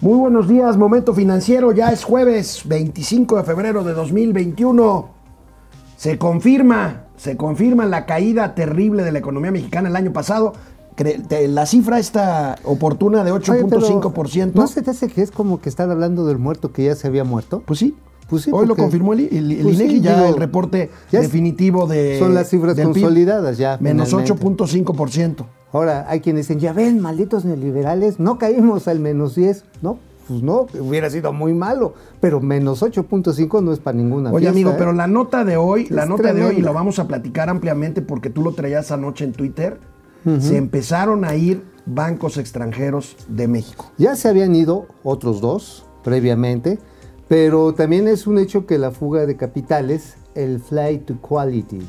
Muy buenos días, Momento Financiero. Ya es jueves 25 de febrero de 2021. Se confirma, se confirma la caída terrible de la economía mexicana el año pasado. La cifra está oportuna de Oye, pero, 8.5%. ¿No se te hace que es como que están hablando del muerto que ya se había muerto? Pues sí. Pues sí, Hoy lo confirmó el, el- el Pues sí, INEGI, ya digo, el reporte ya es- definitivo de. son las cifras del PIB, consolidadas ya, Menos finalmente. 8.5%. Ahora, hay quienes dicen, ya ven, malditos neoliberales, no caímos al menos 10. No, pues no, hubiera sido muy malo, pero menos 8.5 no es para ninguna Oye, fiesta, amigo, ¿eh? pero la nota de hoy, la nota de hoy, y lo vamos a platicar ampliamente porque tú lo traías anoche en Twitter, se empezaron a ir bancos extranjeros de México. Ya se habían ido otros dos previamente, pero también es un hecho que la fuga de capitales, el flight to quality,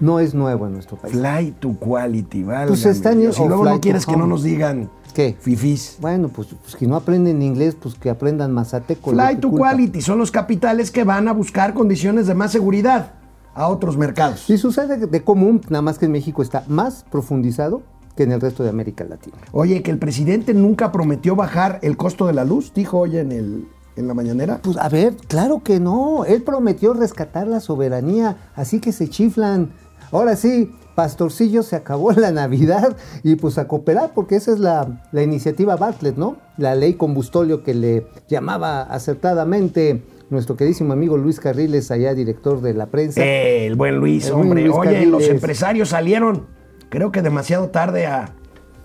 no es nuevo en nuestro país. Fly to quality, ¿vale? Pues están en- Si luego fly no quieres que no nos digan ¿Qué? fifís. Bueno, pues, pues que no aprenden inglés, pues que aprendan mazateco. Fly de tu to culpa. quality son los capitales que van a buscar condiciones de más seguridad a otros mercados. Y sucede de común, nada más que en México está más profundizado que en el resto de América Latina. Oye, que el presidente nunca prometió bajar el costo de la luz, dijo hoy en, el, en la mañanera. Pues a ver, claro que no. Él prometió rescatar la soberanía, así que se chiflan. Ahora sí, Pastorcillo se acabó la Navidad y pues a cooperar, porque esa es la, la iniciativa Bartlett, ¿no? La ley combustolio que le llamaba acertadamente nuestro queridísimo amigo Luis Carriles, allá director de la prensa. Eh, el buen Luis, El hombre. Luis Oye, Carriles. los empresarios salieron, creo que demasiado tarde a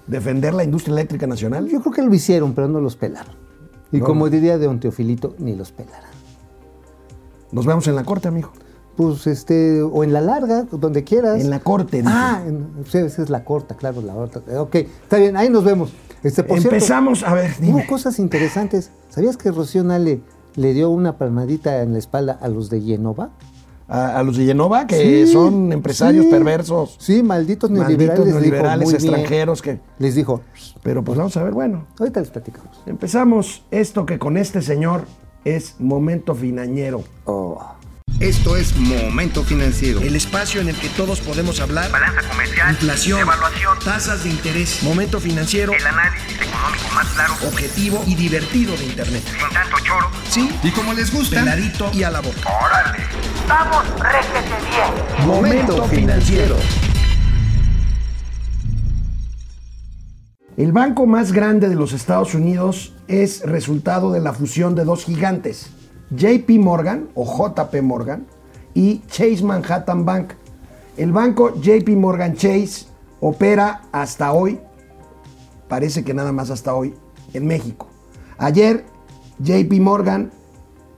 defender la industria eléctrica nacional. Yo creo que lo hicieron, pero no los pelaron. Y No. como diría de Teofilito, ni los pelarán. Nos vemos en la corte, amigo. Pues este, o en la larga, donde quieras. En la corte. dije. Ah, en- sí, esa es la corta, claro, la corta. Ok, está bien, ahí nos vemos. Este, por cierto, Empezamos, a ver, hubo cosas interesantes. ¿Sabías que Rocío Nale le dio una palmadita en la espalda a los de Genova? A, a los de Genova, que Sí, son empresarios sí. perversos, Sí, malditos malditos neoliberales. les dijo, neoliberales bien. extranjeros, que... Les dijo, Pero pues vamos a ver, bueno. ahorita les platicamos. Empezamos esto que con este señor es momento financiero. Oh. Esto es Momento Financiero. El espacio en el que todos podemos hablar. balanza comercial, Inflación, evaluación, tasas de interés, momento financiero, el análisis económico más claro, objetivo y divertido de Internet. sin tanto choro. Sí, Y como les gusta, peladito y a la boca. ¡Órale! ¡Vamos, réjete bien! Momento financiero. El banco más grande de los Estados Unidos es resultado de la fusión de dos gigantes, JP Morgan o JP Morgan y Chase Manhattan Bank. El banco JP Morgan Chase opera hasta hoy, parece que nada más hasta hoy, en México. Ayer JP Morgan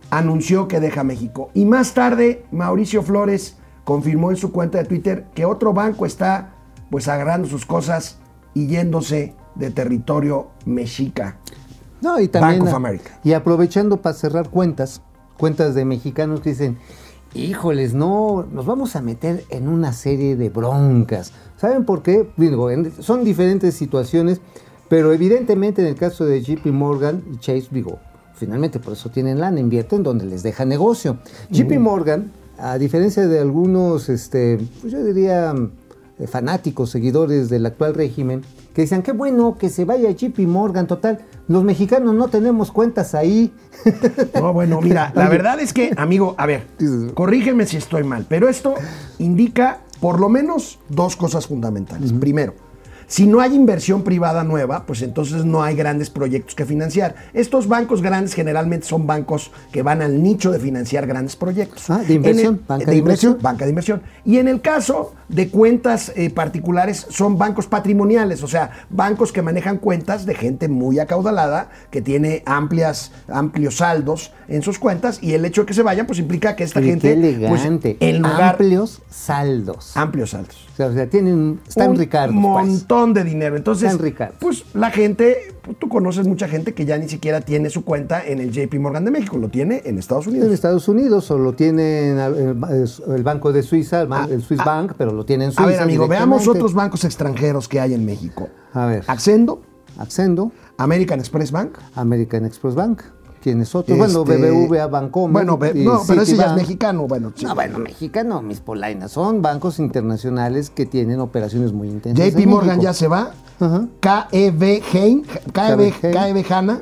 anunció que deja México. Y más tarde, Mauricio Flores confirmó en su cuenta de Twitter que otro banco está pues agarrando sus cosas y yéndose de territorio mexica. No, y también. Bank of America. Y aprovechando para cerrar cuentas, cuentas de mexicanos que dicen, híjoles, no, nos vamos a meter en una serie de broncas. ¿Saben por qué? Digo, son diferentes situaciones, pero evidentemente en el caso de JP Morgan y Chase, digo, finalmente por eso tienen lana, invierten donde les deja negocio. JP Morgan, a diferencia de algunos, este, pues yo diría eh, fanáticos, seguidores del actual régimen, que decían, qué bueno que se vaya JP Morgan, total, los mexicanos no tenemos cuentas ahí. No, bueno, mira, la verdad es que, amigo, a ver, corrígeme si estoy mal, pero esto indica por lo menos dos cosas fundamentales. Primero, si no hay inversión privada nueva, pues entonces no hay grandes proyectos que financiar. Estos bancos grandes generalmente son bancos que van al nicho de financiar grandes proyectos. Ah, de inversión, el- banca de inversión. Banca de inversión. Y en el caso de cuentas eh, particulares, son bancos patrimoniales, o sea, bancos que manejan cuentas de gente muy acaudalada, que tiene amplias, amplios saldos en sus cuentas, y el hecho de que se vayan, pues implica que esta gente. qué pues, elegante. en lugar. Amplios saldos. amplios saldos. O sea, o sea, tienen, están un Ricardo. montón de dinero. Entonces, Están pues la gente, pues, tú conoces mucha gente que ya ni siquiera tiene su cuenta en el JP Morgan de México, lo tiene en Estados En Unidos. Estados Unidos o lo tienen al- el, Banco de Suiza, el, el Swiss Bank, pero lo tienen en Suiza. A ver, amigo, veamos otros bancos extranjeros que hay en México. A ver. Accendo, Accendo, American Express Bank. American Express Bank. ¿Quiénes otros? Bueno, Este, BBVA, Bancomer. Bueno, be- no, pero ese ya es mexicano. Bueno, sí. No, bueno, mexicano, mis polainas. Son bancos internacionales que tienen operaciones muy intensas. JP Morgan ya se va. KEB Hein, KEB, KEB. KEB Hanna.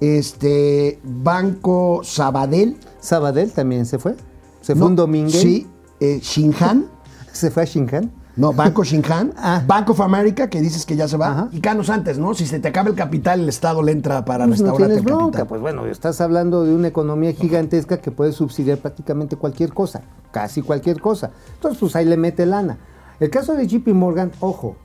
este, Banco Sabadell. Sabadell también se fue. Se fue No, un domingo. Sí, eh, Shinhan. Se fue a Shinhan. No, Banco Shinhan, Ah. Bank of America, que dices que ya se va, Ajá. y Canos antes, ¿no? Si se te acaba el capital, el Estado le entra para Pues no restaurarte tienes el bronca. capital. Pues bueno, estás hablando de una economía gigantesca que puede subsidiar prácticamente cualquier cosa, casi cualquier cosa. Entonces, pues ahí le mete lana. El caso de JP Morgan, ojo,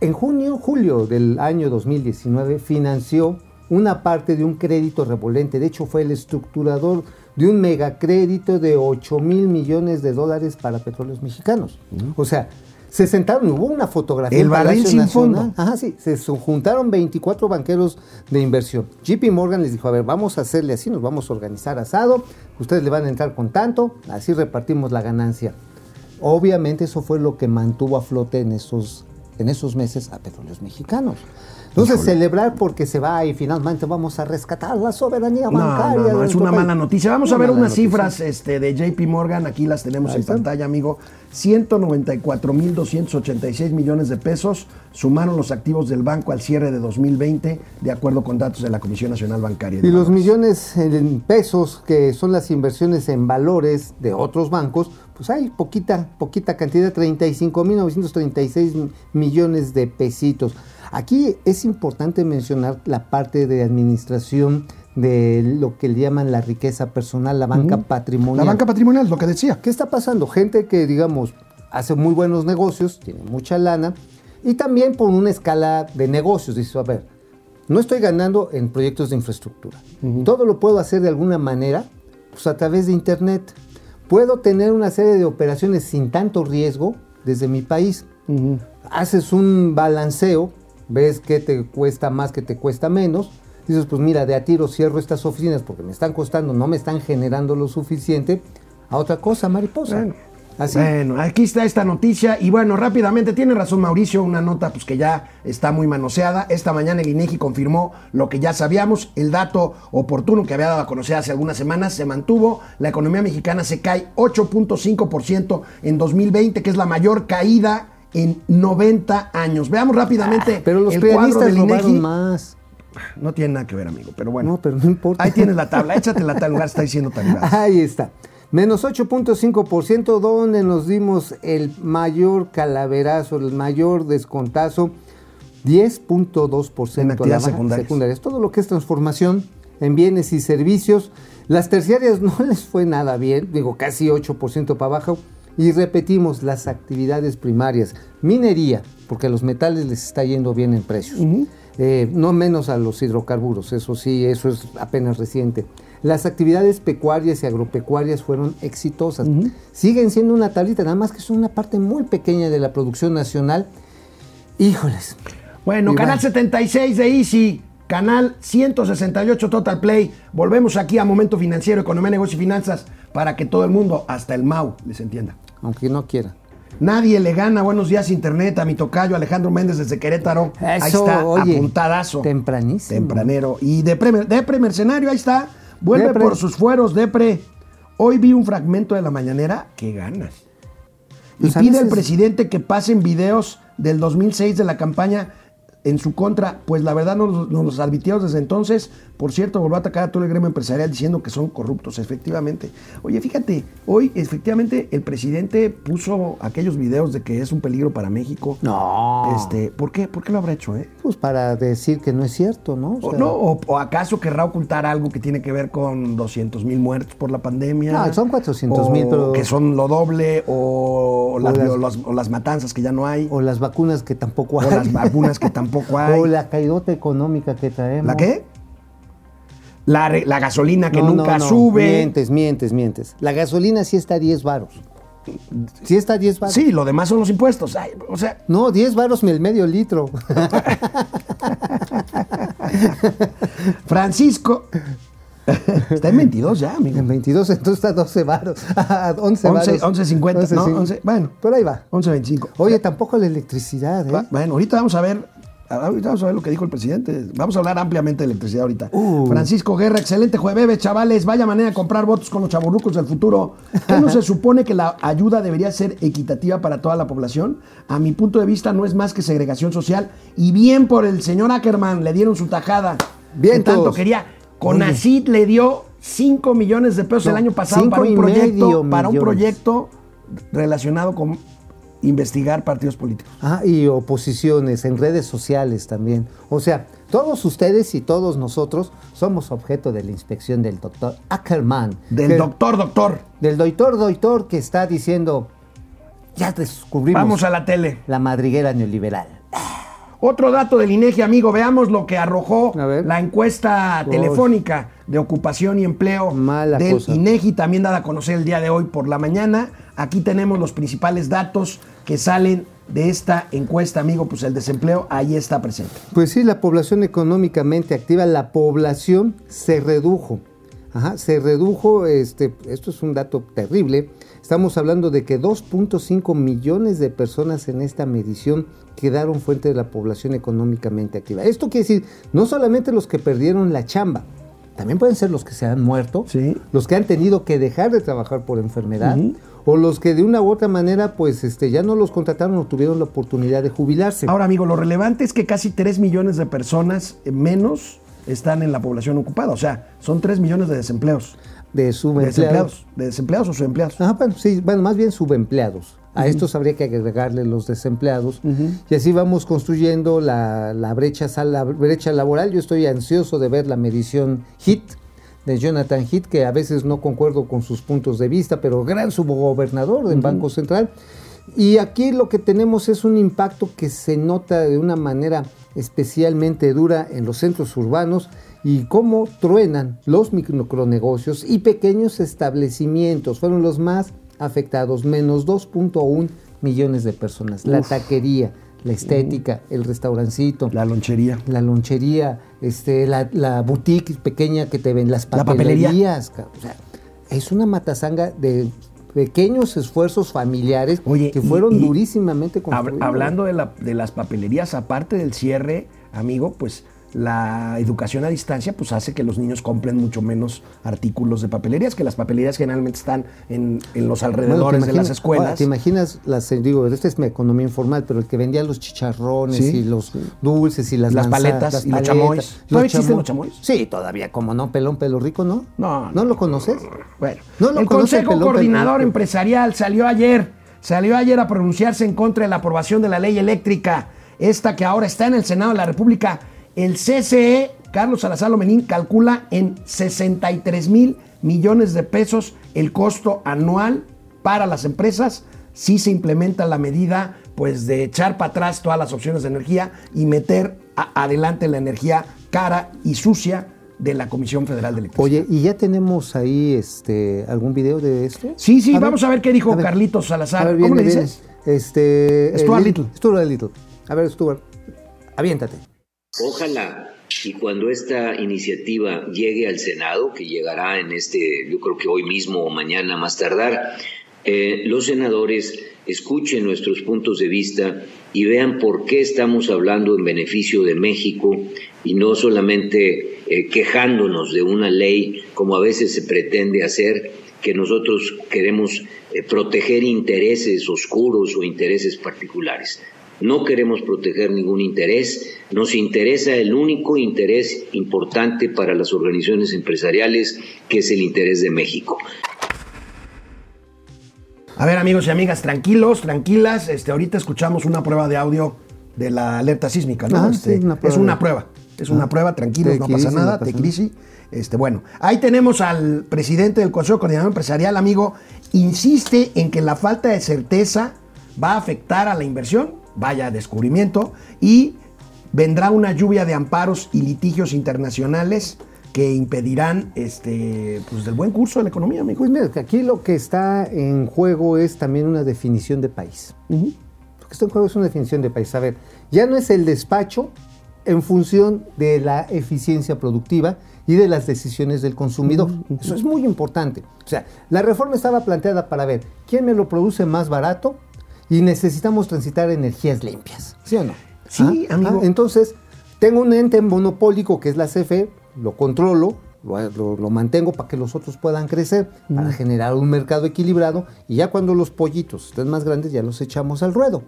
en junio, julio del año 2019 financió una parte de un crédito revolvente. De hecho, fue el estructurador de un megacrédito de 8 mil millones de dólares para petróleos mexicanos. O sea, se sentaron, hubo una fotografía. El barril sin fondo. Ajá, sí, se juntaron 24 banqueros de inversión. JP Morgan les dijo, a ver, vamos a hacerle así, nos vamos a organizar asado, ustedes le van a entrar con tanto, así repartimos la ganancia. Obviamente eso fue lo que mantuvo a flote en esos, en esos meses a petróleos mexicanos. Entonces, celebrar porque se va y finalmente vamos a rescatar la soberanía No, bancaria. no, de no, es una país. mala noticia. Vamos a ver unas noticia. cifras este, de JP Morgan, aquí las tenemos en pantalla, amigo. 194.286 millones de pesos sumaron los activos del banco al cierre de 2020, de acuerdo con datos de la Comisión Nacional Bancaria. Y los millones en pesos, que son las inversiones en valores de otros bancos, pues hay poquita, poquita cantidad, 35.936 millones de pesitos. Aquí es importante mencionar la parte de administración de lo que le llaman la riqueza personal, la banca patrimonial. La banca patrimonial, lo que decía. ¿Qué está pasando? Gente que, digamos, hace muy buenos negocios, tiene mucha lana, y también por una escala de negocios. Dice, a ver, no estoy ganando en proyectos de infraestructura. Todo lo puedo hacer de alguna manera, pues a través de Internet. Puedo tener una serie de operaciones sin tanto riesgo desde mi país. Haces un balanceo, ves qué te cuesta más, qué te cuesta menos. Dices, pues mira, de a tiro cierro estas oficinas porque me están costando, no me están generando lo suficiente. A otra cosa, mariposa. Bueno. Así. Bueno, aquí está esta noticia y bueno, rápidamente, tiene razón Mauricio, una nota pues que ya está muy manoseada. Esta mañana el INEGI confirmó lo que ya sabíamos, el dato oportuno que había dado a conocer hace algunas semanas se mantuvo, la economía mexicana se cae 8.5% en 2020, que es la mayor caída en 90 años. Veamos rápidamente Ah, Pero los el cuadro del INEGI. más. No tiene nada que ver, amigo, pero bueno. No, pero no importa. Ahí tienes la tabla, échate la tabla, en lugar está diciendo talibán. Ahí está. Menos 8.5%, donde nos dimos el mayor calaverazo, el mayor descontazo. 10.2% En a actividades secundarias. secundarias. Todo lo que es transformación en bienes y servicios. Las terciarias no les fue nada bien, digo casi 8% para abajo. Y repetimos las actividades primarias. Minería, porque a los metales les está yendo bien en precios. Eh, no menos a los hidrocarburos, eso sí, eso es apenas reciente. Las actividades pecuarias y agropecuarias fueron exitosas. Siguen siendo una tablita, nada más que son una parte muy pequeña de la producción nacional. Híjoles. Bueno, canal 76 de Easy, canal 168 Total Play. Volvemos aquí a Momento Financiero, Economía, Negocio y Finanzas para que todo el mundo, hasta el MAU, les entienda. Aunque no quiera. Nadie le gana Buenos Días Internet a mi tocayo Alejandro Méndez desde Querétaro. ahí está, oye, apuntadazo. tempranísimo. Tempranero. Y Depre, Depre Mercenario, ahí está. Vuelve Depre. por sus fueros, Depre. Hoy vi un fragmento de la mañanera. ¡Qué ganas! Y Pues a pide al presidente que pasen videos del 2006 de la campaña en su contra. Pues la verdad nos, nos los advirtieron desde entonces. Por cierto, volvió a atacar a todo el gremio empresarial diciendo que son corruptos, efectivamente. Oye, fíjate, hoy efectivamente el presidente puso aquellos videos de que es un peligro para México. No. Este, ¿por qué? ¿Por qué lo habrá hecho, eh? Pues para decir que no es cierto, ¿no? O O, no, o, o acaso querrá ocultar algo que tiene que ver con 200 mil muertos por la pandemia. No, son 400,000, O pero- Que son lo doble, o, las, las- o las- o las matanzas que ya no hay. O las vacunas que tampoco O hay. las vacunas que tampoco hay. O la caidota económica que traemos. ¿La qué? La, la gasolina que No, nunca no, no, sube. Mientes, mientes, mientes. La gasolina sí está a 10 varos. Sí está a 10 varos. Sí, lo demás son los impuestos. Ay, o sea, No, 10 varos el medio litro. Francisco. Está en 22 ya, amigo. En 22, entonces está a 12 varos. A 11 varos. 11, 11.50, ¿no? 11, bueno. Por ahí va. 11.25. Oye, tampoco la electricidad, ¿eh? Bueno, ahorita vamos a ver. Ahorita vamos a ver lo que dijo el presidente. Vamos a hablar ampliamente de electricidad ahorita. Uh. Francisco Guerra, excelente jueves, chavales. Vaya manera de comprar votos con los chaburrucos del futuro. ¿Qué no se supone que la ayuda debería ser equitativa para toda la población? A mi punto de vista, no es más que segregación social. Y bien por el señor Ackerman, le dieron su tajada. Bien que tanto quería. Conacid le dio 5 millones de pesos No, el año pasado para un para proyecto relacionado con investigar partidos políticos. Ajá, y oposiciones en redes sociales también. O sea, todos ustedes y todos nosotros somos objeto de la inspección del doctor Ackerman. Del que- doctor, doctor. Del doctor, doctor que está diciendo, ya descubrimos Vamos a la tele. la madriguera neoliberal. Otro dato del INEGI, amigo, veamos lo que arrojó la encuesta telefónica de ocupación y empleo Mala del cosa. INEGI, también dada a conocer el día de hoy por la mañana. Aquí tenemos los principales datos que salen de esta encuesta, amigo, pues el desempleo ahí está presente. Pues sí, la población económicamente activa, la población se redujo. Ajá, se redujo, este, esto es un dato terrible. Estamos hablando de que 2.5 millones de personas en esta medición quedaron fuente de la población económicamente activa. Esto quiere decir, no solamente los que perdieron la chamba, también pueden ser los que se han muerto, Sí. los que han tenido que dejar de trabajar por enfermedad, o los que de una u otra manera, pues este, ya no los contrataron o tuvieron la oportunidad de jubilarse. Ahora, amigo, lo relevante es que casi 3 millones de personas menos están en la población ocupada. O sea, son 3 millones de desempleos. de De subempleados. desempleados. ¿De desempleados o subempleados? Ajá, bueno, sí, bueno, más bien subempleados. A estos habría que agregarle los desempleados. Y así vamos construyendo la, la brecha, la brecha laboral. Yo estoy ansioso de ver la medición HIT de Jonathan Heath, que a veces no concuerdo con sus puntos de vista, pero gran subgobernador del Banco Central. Y aquí lo que tenemos es un impacto que se nota de una manera especialmente dura en los centros urbanos y cómo truenan los micronegocios y pequeños establecimientos. Fueron los más afectados, menos 2.1 millones de personas. La taquería, la estética, el restaurancito, La lonchería. la lonchería, este, la, la boutique pequeña que te ven, las La papelería. papelerías. o sea, es una matazanga de pequeños esfuerzos familiares Oye, que fueron y durísimamente Hab- construidos. hablando de, la- de las papelerías, aparte del cierre, amigo, pues la educación a distancia pues hace que los niños compren mucho menos artículos de papelerías, que las papelerías generalmente están en, en los Bueno, ¿te alrededores de las escuelas. ahora, ¿Te imaginas, las, eh, digo, esta es mi economía informal, pero el que vendía los chicharrones Sí, y los dulces y las Las manzanas, paletas las y los chamois. ¿Todavía existen los chamois? Sí, todavía, como no, pelón, pelo rico, ¿no? No, ¿No lo conoces? Bueno, No lo el conoce Consejo Pelón, Coordinador Pelón. Empresarial salió ayer, salió ayer a pronunciarse en contra de la aprobación de la ley eléctrica, esta que ahora está en el Senado de la República. El CCE, Carlos Salazar Lomenín, calcula en 63 mil millones de pesos el costo anual para las empresas si se implementa la medida pues de echar para atrás todas las opciones de energía y meter adelante la energía cara y sucia de la Comisión Federal de Electricidad. Oye, ¿y ya tenemos ahí este algún video de esto? Sí, sí, vamos a ver qué dijo Carlitos Salazar. A ver, ¿Cómo viene, le viene. dices? Este. Stuart eh, Little. Stuart Little. A ver, Stuart. Aviéntate. Ojalá y cuando esta iniciativa llegue al Senado, que llegará en este, yo creo que hoy mismo o mañana más tardar, eh, los senadores escuchen nuestros puntos de vista y vean por qué estamos hablando en beneficio de México y no solamente eh, quejándonos de una ley como a veces se pretende hacer, que nosotros queremos eh, proteger intereses oscuros o intereses particulares. No queremos proteger ningún interés, nos interesa el único interés importante para las organizaciones empresariales, que es el interés de México. A ver, amigos y amigas, tranquilos, tranquilas. Este, ahorita escuchamos una prueba de audio de la alerta sísmica, ¿no? Ajá, Este, sí, una prueba es una prueba. Es una Ah. prueba, tranquilos, no pasa no nada. Tecrisi. Este, bueno, ahí tenemos al presidente del Consejo Coordinador Empresarial, amigo. Insiste en que la falta de certeza va a afectar a la inversión. Vaya descubrimiento. Y vendrá una lluvia de amparos y litigios internacionales que impedirán este, pues, del buen curso de la economía, amigo. Pues mira, aquí lo que está en juego es también una definición de país. Lo que está en juego es una definición de país. A ver, ya no es el despacho en función de la eficiencia productiva y de las decisiones del consumidor. Eso es muy importante. O sea, la reforma estaba planteada para ver quién me lo produce más barato y necesitamos transitar energías limpias. ¿Sí o no? Sí, amigo. entonces, tengo un ente monopólico que es la CFE, lo controlo, lo, lo- lo mantengo para que los otros puedan crecer, para generar un mercado equilibrado y ya cuando los pollitos estén más grandes ya los echamos al ruedo.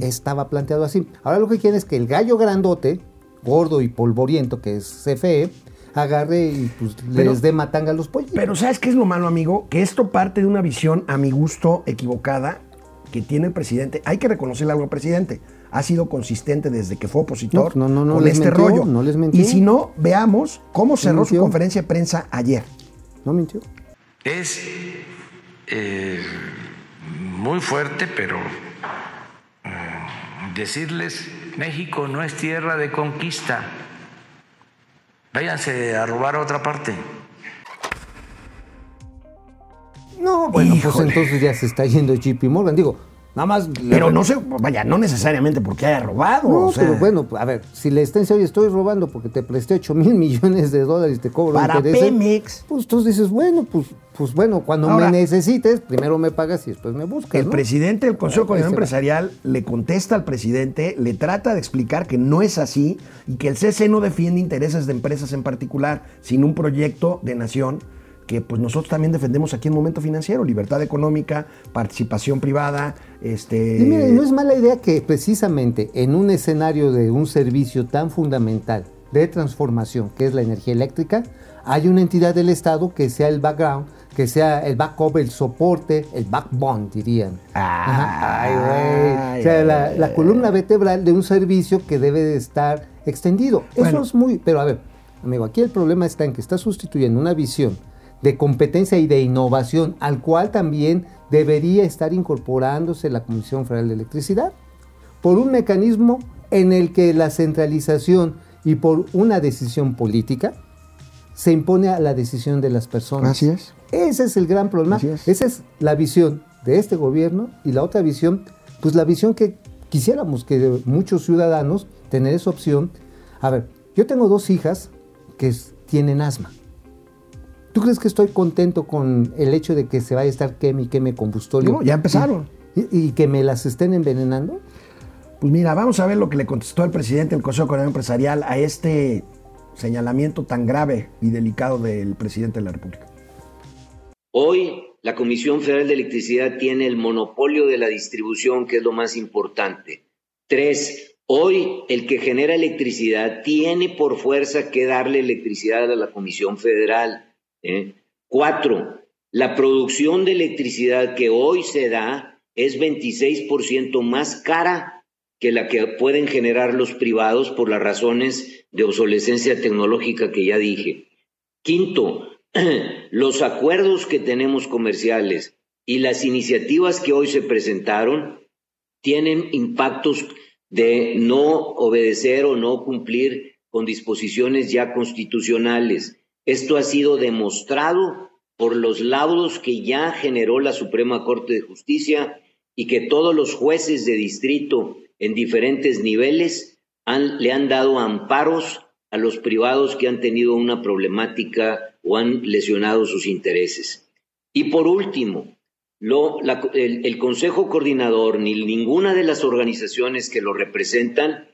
Estaba planteado así. Ahora lo que quieren es que el gallo grandote, gordo y polvoriento que es CFE, agarre y pues Pero- les dé matanga a los pollos. Pero ¿sabes qué es lo malo, amigo? Que esto parte de una visión, a mi gusto, equivocada que tiene el presidente. Hay que reconocerle algo al presidente. Ha sido consistente desde que fue opositor No, no, no, no con les este mintió, rollo. no les mintió. Y si no, veamos cómo cerró su conferencia de prensa ayer. No mintió. Es eh, muy fuerte, pero eh, decirles, México no es tierra de conquista. Váyanse a robar a otra parte. No, bueno, pues Híjole. entonces ya se está yendo JP Morgan. Digo, nada más. Pero no sé, vaya, no necesariamente porque haya robado. No, o sea, pero bueno, a ver, si le estén oye, estoy robando porque te presté 8 mil millones de dólares y te cobro Para intereses", Pemex. Pues tú dices, bueno, pues, pues bueno, cuando Ahora- me necesites, primero me pagas y después me buscas. El ¿no? presidente del Consejo de. Empresarial le contesta al presidente, le trata de explicar que no es así y que el CC no defiende intereses de empresas en particular, sino un proyecto de nación que pues nosotros también defendemos aquí en Momento Financiero, libertad económica, participación privada, este... Y mire, no es mala idea que precisamente en un escenario de un servicio tan fundamental de transformación, que es la energía eléctrica, hay una entidad del Estado que sea el background, que sea el backup, el soporte, el backbone, dirían. Ajá. Ay, güey. O sea, la, la columna vertebral de un servicio que debe de estar extendido. Eso es muy... Pero a ver, amigo, aquí el problema está en que está sustituyendo una visión de competencia y de innovación, al cual también debería estar incorporándose la Comisión Federal de Electricidad, por un mecanismo en el que la centralización y por una decisión política se impone a la decisión de las personas. Así es. Ese es el gran problema. Es. Esa es la visión de este gobierno y la otra visión, pues la visión que quisiéramos que muchos ciudadanos tener esa opción. A ver, yo tengo dos hijas que tienen asma. ¿Tú crees que estoy contento con el hecho de que se vaya a estar queme y queme combustorio? No, ya empezaron. ¿Y, que me las estén envenenando? Pues mira, vamos a ver lo que le contestó el presidente del Consejo de Coordinación Empresarial a este señalamiento tan grave y delicado del presidente de la República. Hoy la Comisión Federal de Electricidad tiene el monopolio de la distribución, que es lo más importante. Tres, hoy el que genera electricidad tiene por fuerza que darle electricidad a la Comisión Federal. ¿Eh? Cuatro, la producción de electricidad que hoy se da es 26% más cara que la que pueden generar los privados por las razones de obsolescencia tecnológica que ya dije. Quinto, los acuerdos que tenemos comerciales y las iniciativas que hoy se presentaron tienen impactos de no obedecer o no cumplir con disposiciones ya constitucionales. Esto ha sido demostrado por los laudos que ya generó la Suprema Corte de Justicia y que todos los jueces de distrito en diferentes niveles le han dado amparos a los privados que han tenido una problemática o han lesionado sus intereses. Y por último, lo- el Consejo Coordinador ni ninguna de las organizaciones que lo representan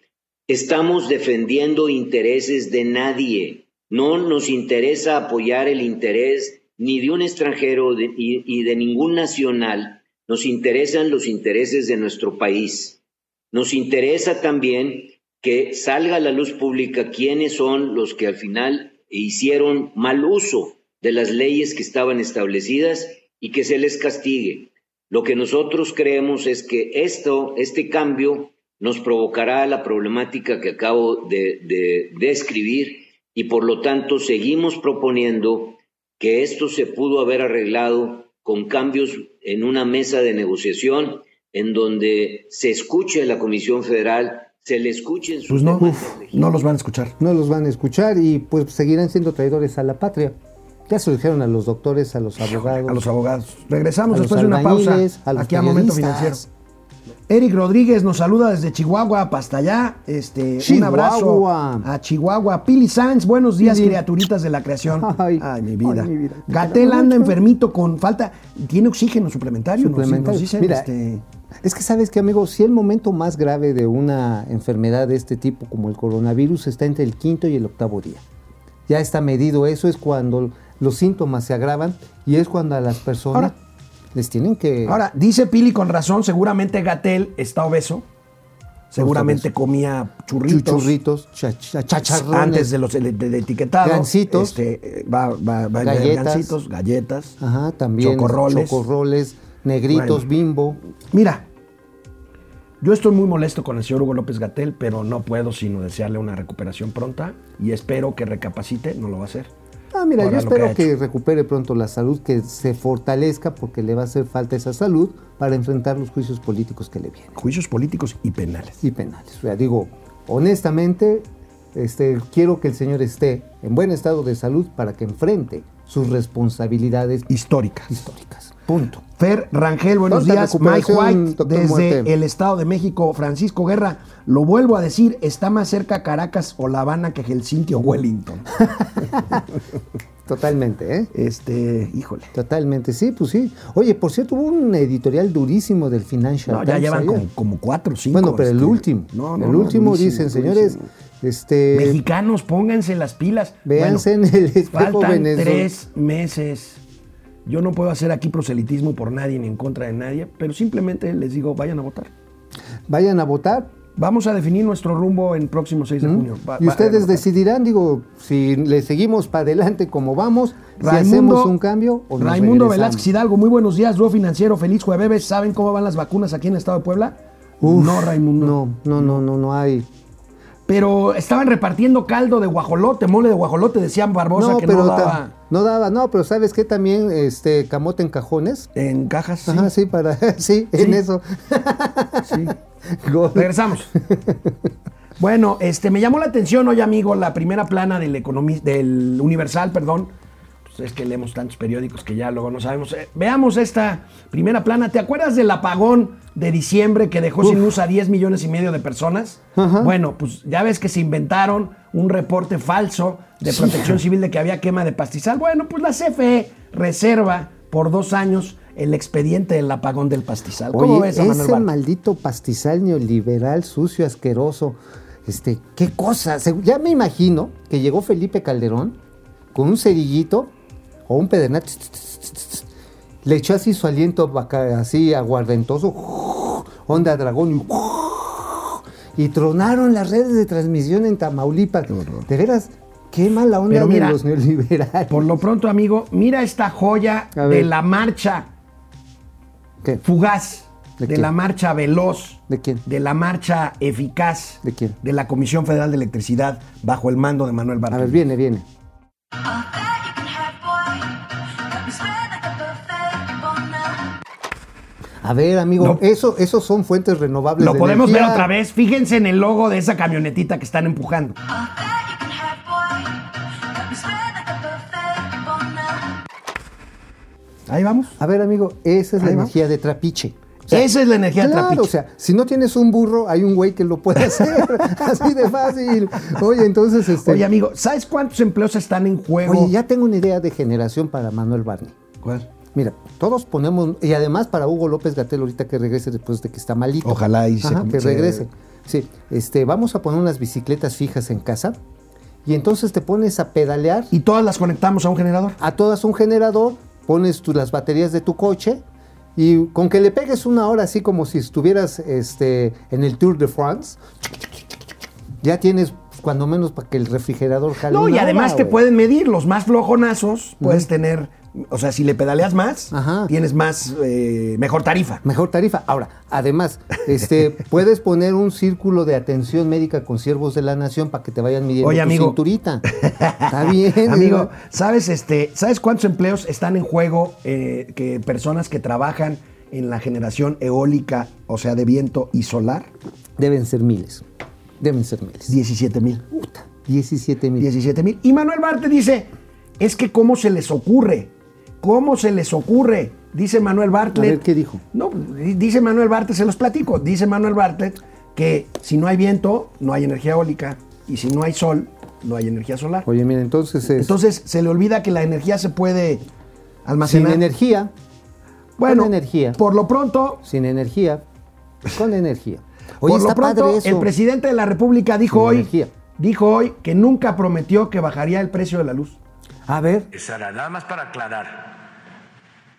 estamos defendiendo intereses de nadie. No nos interesa apoyar el interés ni de un extranjero de- y, de ningún nacional. Nos interesan los intereses de nuestro país. Nos interesa también que salga a la luz pública quiénes son los que al final hicieron mal uso de las leyes que estaban establecidas y que se les castigue. Lo que nosotros creemos es que esto, este cambio nos provocará la problemática que acabo de describir y por lo tanto seguimos proponiendo que esto se pudo haber arreglado con cambios en una mesa de negociación en donde se escuche a la Comisión Federal, se le escuchen sus Pues no, no los van a escuchar. No los van a escuchar y pues seguirán siendo traidores a la patria. Ya se lo dijeron a los doctores, a los abogados. A los abogados. Regresamos A los después de una pausa albañiles, a los aquí a Momento. Financiero. Eric Rodríguez nos saluda desde Chihuahua hasta allá. Este, un Chihuahua. abrazo a Chihuahua. Pili Sanz, buenos días, Pili. criaturitas de la creación. Ay, Ay, mi vida. ay, mi vida. Gatel Te anda enfermito con falta. Tiene oxígeno suplementario. nos- Suplementario. Nos, dicen, Mira, este, Es que sabes que, amigo, si el momento más grave de una enfermedad de este tipo como el coronavirus está entre el quinto y el octavo día. Ya está medido eso, es cuando los síntomas se agravan y es cuando a las personas Ahora- les tienen que... Ahora, dice Pili con razón, seguramente Gatel está obeso. Seguramente comía churritos. Chacharrones. Antes de los de, de etiquetado. Gancitos. Este, va, va, va Galletas. gancitos, galletas. Ajá, también. Chocorroles. Chocorroles, negritos, Bueno. bimbo. Mira, yo estoy muy molesto con el señor Hugo López Gatel, pero no puedo sino desearle una recuperación pronta y espero que recapacite, no lo va a hacer. Ah, mira, yo que espero que, recupere pronto la salud, que se fortalezca porque le va a hacer falta esa salud para enfrentar los juicios políticos que le vienen Juicios políticos y penales. y penales. O sea, digo, honestamente, este, quiero que el señor esté en buen estado de salud para que enfrente sus responsabilidades Históricas. históricas. Punto. Fer Rangel, buenos días. Mike White, desde Muerte. el Estado de México. Francisco Guerra, lo vuelvo a decir, está más cerca Caracas o La Habana que Helsinki o Wellington. Totalmente, ¿eh? Este, híjole. Totalmente, sí, pues sí. Oye, por cierto, hubo un editorial durísimo del Financial No, ya llevan como, como cuatro cinco. Bueno, pero el este, último. No, no, el último durísimo, dicen, señores, este. Mexicanos, pónganse las pilas. Véanse Bueno, en el espejo Faltan venezolano. tres meses. Yo no puedo hacer aquí proselitismo por nadie ni en contra de nadie, pero simplemente les digo, vayan a votar. Vayan a votar. Vamos a definir nuestro rumbo en próximo 6 de junio. Va- y ustedes decidirán, digo, si le seguimos para adelante como vamos, si hacemos un cambio o nos Raimundo. Velázquez Hidalgo, muy buenos días, dúo financiero, feliz jueves. ¿Saben cómo van las vacunas aquí en el estado de Puebla? Uf, no, Raimundo. No, no, no, no, no hay. Pero estaban repartiendo caldo de guajolote, mole de guajolote, decían Barbosa no, que pero no daba no daba, no, pero ¿sabes qué? También este camote en cajones. en cajas. sí. Ajá, sí, para, sí, en eso. Sí. Gol. Regresamos. Bueno, este, me llamó la atención hoy, amigo, la primera plana del, del Universal, perdón. Pues es que leemos tantos periódicos que ya luego no sabemos. Eh, veamos esta primera plana. ¿Te acuerdas del apagón de diciembre que dejó sin luz a 10 millones y medio de personas? Ajá. Bueno, pues ya ves que se inventaron un reporte falso de protección civil de que había quema de pastizal. Bueno, pues la CFE reserva por dos años el expediente del apagón del pastizal. ¿Cómo Oye, ves, a ese maldito pastizal neoliberal, sucio, asqueroso. Este, qué cosa. Ya me imagino que llegó Felipe Calderón con un cerillito o un pedernal. Le echó así su aliento así aguardentoso, onda dragón, y, y tronaron las redes de transmisión en Tamaulipas. De veras, qué mala onda Pero mira, de los neoliberales. Por lo pronto, amigo, mira esta joya A de la marcha ¿Qué? fugaz, ¿De la marcha veloz, ¿De quién? de la marcha eficaz, ¿De quién? de la Comisión Federal de Electricidad bajo el mando de Manuel A Bartlett. ver, viene, viene. A ver, amigo, No. eso, esos son fuentes renovables. Lo de podemos ver otra vez. Fíjense en el logo de esa camionetita que están empujando. Ahí vamos. A ver, amigo, esa es la energía de trapiche. Esa es la energía Claro, trapiche. o sea, si no tienes un burro, hay un güey que lo puede hacer. así de fácil. Oye, entonces, este. Oye, amigo, ¿sabes cuántos empleos están en juego? oye, ya tengo una idea de generación para Manuel Barney. ¿Cuál? Mira, todos ponemos, y además para Hugo López Gatel ahorita que regrese después de que está malito. Ojalá y se Ajá, com- que se- regrese. Sí, este, vamos a poner unas bicicletas fijas en casa y entonces te pones a pedalear Y todas las conectamos a un generador. a todas un generador, pones tú las baterías de tu coche y con que le pegues una hora así como si estuvieras este, en el Tour de France, ya tienes cuando menos para que el refrigerador jale. No, y además hora, te pueden medir los más flojonazos, puedes tener, o sea, si le pedaleas más, Ajá. tienes más, eh, mejor tarifa. Mejor tarifa. Ahora, además, este, puedes poner un círculo de atención médica con siervos de la nación para que te vayan midiendo Oye, tu amigo. cinturita. Está bien. Amigo, ¿sabes, este, ¿sabes cuántos empleos están en juego eh, que personas que trabajan en la generación eólica, o sea, de viento y solar? Deben ser miles. Deben ser miles. 17 mil. Puta, 17 mil. 17 mil. Y Manuel Bartlett dice, es que cómo se les ocurre, cómo se les ocurre, dice Manuel Bartlett. A ver, ¿qué dijo? No, di- dice Manuel Bartlett, se los platico, dice Manuel Bartlett que si no hay viento, no hay energía eólica, y si no hay sol, no hay energía solar. Oye, mira, entonces es Entonces se le olvida que la energía se puede sin almacenar. energía, bueno, con energía. por lo pronto, sin energía, con energía. Oye, por lo está pronto, padre eso. el presidente de la República dijo Sin hoy, energía. dijo hoy que nunca prometió que bajaría el precio de la luz. A ver, Sara, nada más para aclarar,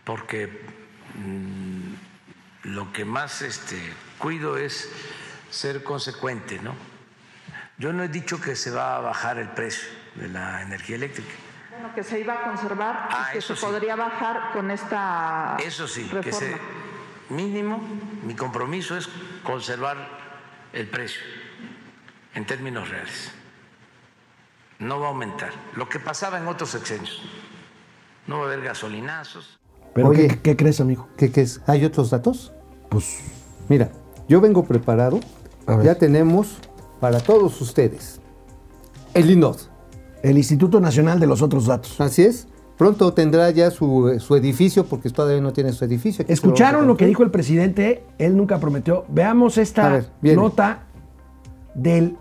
porque mm, lo que más este, cuido es ser consecuente, ¿no? Yo no he dicho que se va a bajar el precio de la energía eléctrica. Bueno, que se iba a conservar Ah, y que eso se sí. podría bajar con esta Eso sí, que reforma. se mínimo, mi compromiso es conservar el precio en términos reales. No va a aumentar. Lo que pasaba en otros sexenios. No va a haber gasolinazos. ¿Pero Oye. ¿qué, qué crees, amigo? ¿Qué, qué es? ¿Hay otros datos? Pues Mira, yo vengo preparado. A ver. Ya tenemos para todos ustedes el INOD. el Instituto Nacional de los Otros Datos. Así es. Pronto tendrá ya su, su edificio, porque todavía no tiene su edificio. Lo ¿Escucharon lo que dijo el presidente? Él nunca prometió. Veamos esta ver, nota del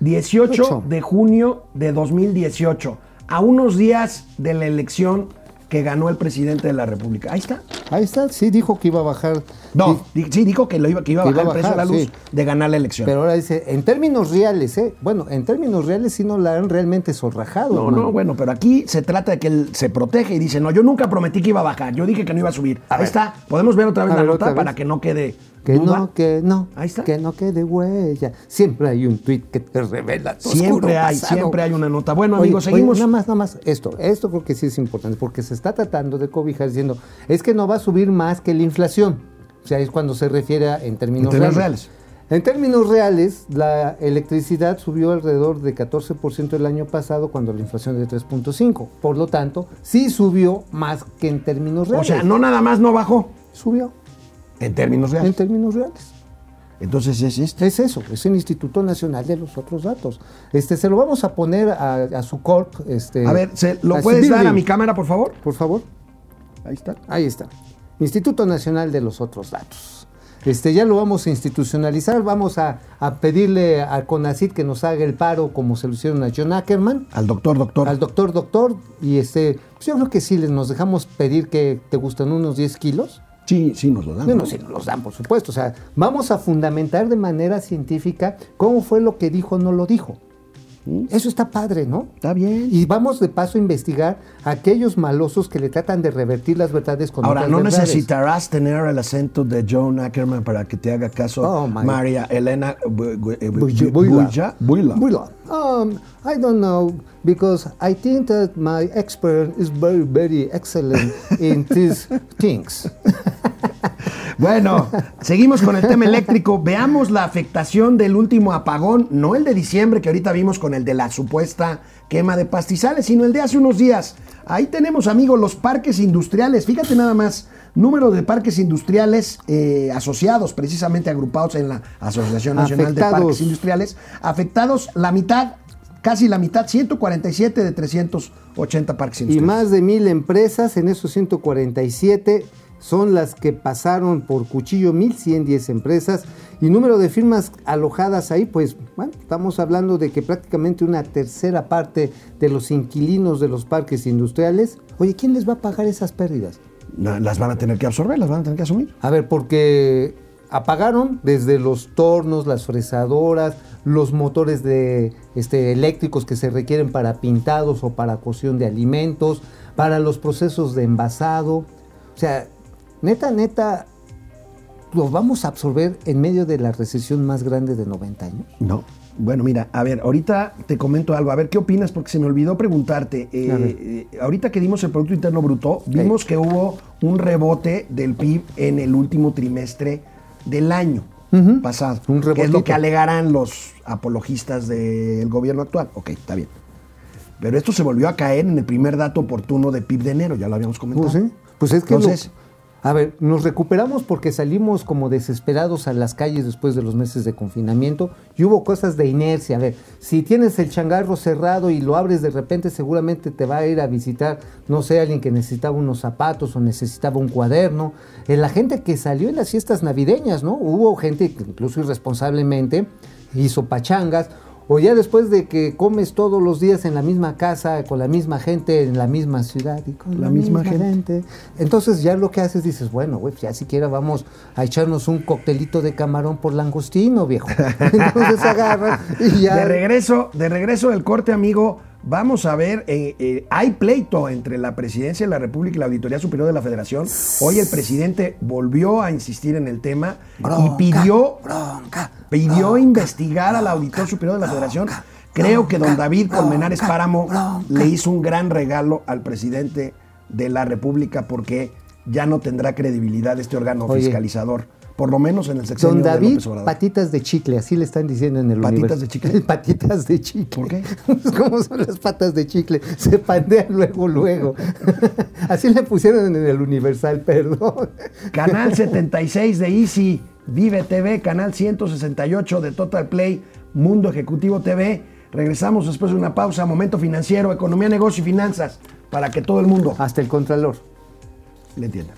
18 Ocho. de junio de 2018, a unos días de la elección que ganó el presidente de la República. Ahí está. Ahí está, sí dijo que iba a bajar. No, Sí, di- sí, dijo que, lo iba, que iba a bajar iba a el precio de la luz sí. de ganar la elección. pero ahora dice, en términos reales, ¿eh? Bueno, en términos reales sí no la han realmente zorrajado. no, no, bueno, pero aquí se trata de que él se protege y dice, no, yo nunca prometí que iba a bajar, yo dije que no iba a subir. Ahí está, podemos ver otra vez A la ver, nota para que no quede Que duda? no, que no. Ahí está. Que no quede huella. Siempre hay un tweet que te revela tu Siempre hay, pasado. siempre hay una nota. Bueno, Oye, amigos, oye, seguimos. nada más, nada más. Esto, esto creo que sí es importante porque se está tratando de cobijar diciendo, es que no va a subir más que la inflación. O sea, es cuando se refiere a, en términos, En términos reales. En términos reales, la electricidad subió alrededor de 14% el año pasado cuando la inflación es de 3.5. Por lo tanto, sí subió más que en términos o reales. sea, no nada más no bajó, subió en términos en reales. términos reales. Entonces es este. Es eso, es el Instituto Nacional de los otros datos. Este, se lo vamos a poner a, a su corp. Este, A ver, ¿se- ¿lo puedes dar a mi cámara, por favor? Por favor. Ahí está. Ahí está. Instituto Nacional de los otros datos. Este, ya lo vamos a institucionalizar, vamos a, a pedirle a CONACID que nos haga el paro como se lo hicieron a John Ackerman, Al doctor, doctor. al doctor doctor, y este, pues yo creo que sí, les nos dejamos pedir que te gustan unos 10 kilos. Sí, sí, nos lo dan. Bueno, ¿no? sí nos los dan, por supuesto. O sea, vamos a fundamentar de manera científica cómo fue lo que dijo o no lo dijo. Eso está padre, ¿no? Está bien. Y vamos de paso a investigar a aquellos malosos que le tratan de revertir las verdades con Ahora, no verdades. necesitarás tener el acento de John Ackerman para que te haga caso Oh. María Elena. Builla. Buila. Um, I don't know because I think that my expert is very, very excellent in these things. Bueno, seguimos con el tema eléctrico. Veamos la afectación del último apagón, no el de diciembre que ahorita vimos con el de la supuesta quema de pastizales, sino el de hace unos días. Ahí tenemos, amigos, los parques industriales. Fíjate nada más, número de parques industriales eh, asociados, precisamente agrupados en la Asociación Nacional de. Parques Industriales, afectados la mitad, casi la mitad, 147 de 380 parques y industriales. más de mil empresas, en esos 147 son las que pasaron por cuchillo 1110 empresas y número de firmas alojadas ahí, pues bueno, estamos hablando de que prácticamente una tercera parte de los inquilinos de los parques industriales, oye, ¿quién les va a pagar esas pérdidas? Las van a tener que absorber, las van a tener que asumir. A ver, porque apagaron desde los tornos, las fresadoras, los motores de este, eléctricos que se requieren para pintados o para cocción de alimentos, para los procesos de envasado. O sea, neta, neta, lo vamos a absorber en medio de la recesión más grande de 90 años. No. Bueno, mira, a ver, ahorita te comento algo. A ver, ¿qué opinas? Porque se me olvidó preguntarte. Eh, eh, ahorita que dimos el Producto Interno Bruto, vimos que hubo un rebote del PIB en el último trimestre del año pasado. Un que es lo que alegarán los apologistas del gobierno actual. Ok, está bien. Pero esto se volvió a caer en el primer dato oportuno de PIB de enero, ya lo habíamos comentado. Pues, pues es que lo- Entonces, a ver, nos recuperamos porque salimos como desesperados a las calles después de los meses de confinamiento y hubo cosas de inercia. A ver, si tienes el changarro cerrado y lo abres de repente, seguramente te va a ir a visitar, no sé, alguien que necesitaba unos zapatos o necesitaba un cuaderno. Eh, la gente que salió en las fiestas navideñas, ¿no? Hubo gente que incluso irresponsablemente hizo pachangas. O ya después de que comes todos los días en la misma casa, con la misma gente, en la misma ciudad y con La la, misma misma, gente. gente. Entonces ya lo que haces dices, bueno, güey, ya siquiera vamos a echarnos un coctelito de camarón por langostino, viejo. Entonces agarras y ya. De regreso, de regreso del corte, amigo, Vamos a ver, eh, eh, hay pleito entre la Presidencia de la República y la Auditoría Superior de la Federación. Hoy el presidente volvió a insistir en el tema y pidió, bronca, pidió bronca, investigar al Auditor Superior de la Federación. Creo que don David Colmenares bronca, Páramo bronca. le hizo un gran regalo al presidente de la República porque ya no tendrá credibilidad este órgano Oye. fiscalizador, por lo menos en el sexenio Don de David, López Obrador. patitas de chicle, así le están diciendo en el ¿Patitas de chicle? patitas de chicle. ¿Por qué? ¿Cómo son las patas de chicle? Se pandean luego, luego. así le pusieron en el universal, perdón. Canal 76 de Easy, Vive TV, Canal 168 de Total Play, Mundo Ejecutivo TV. Regresamos después de una pausa, momento financiero, economía, negocio y finanzas, para que todo el mundo Hasta el contralor. le entienda.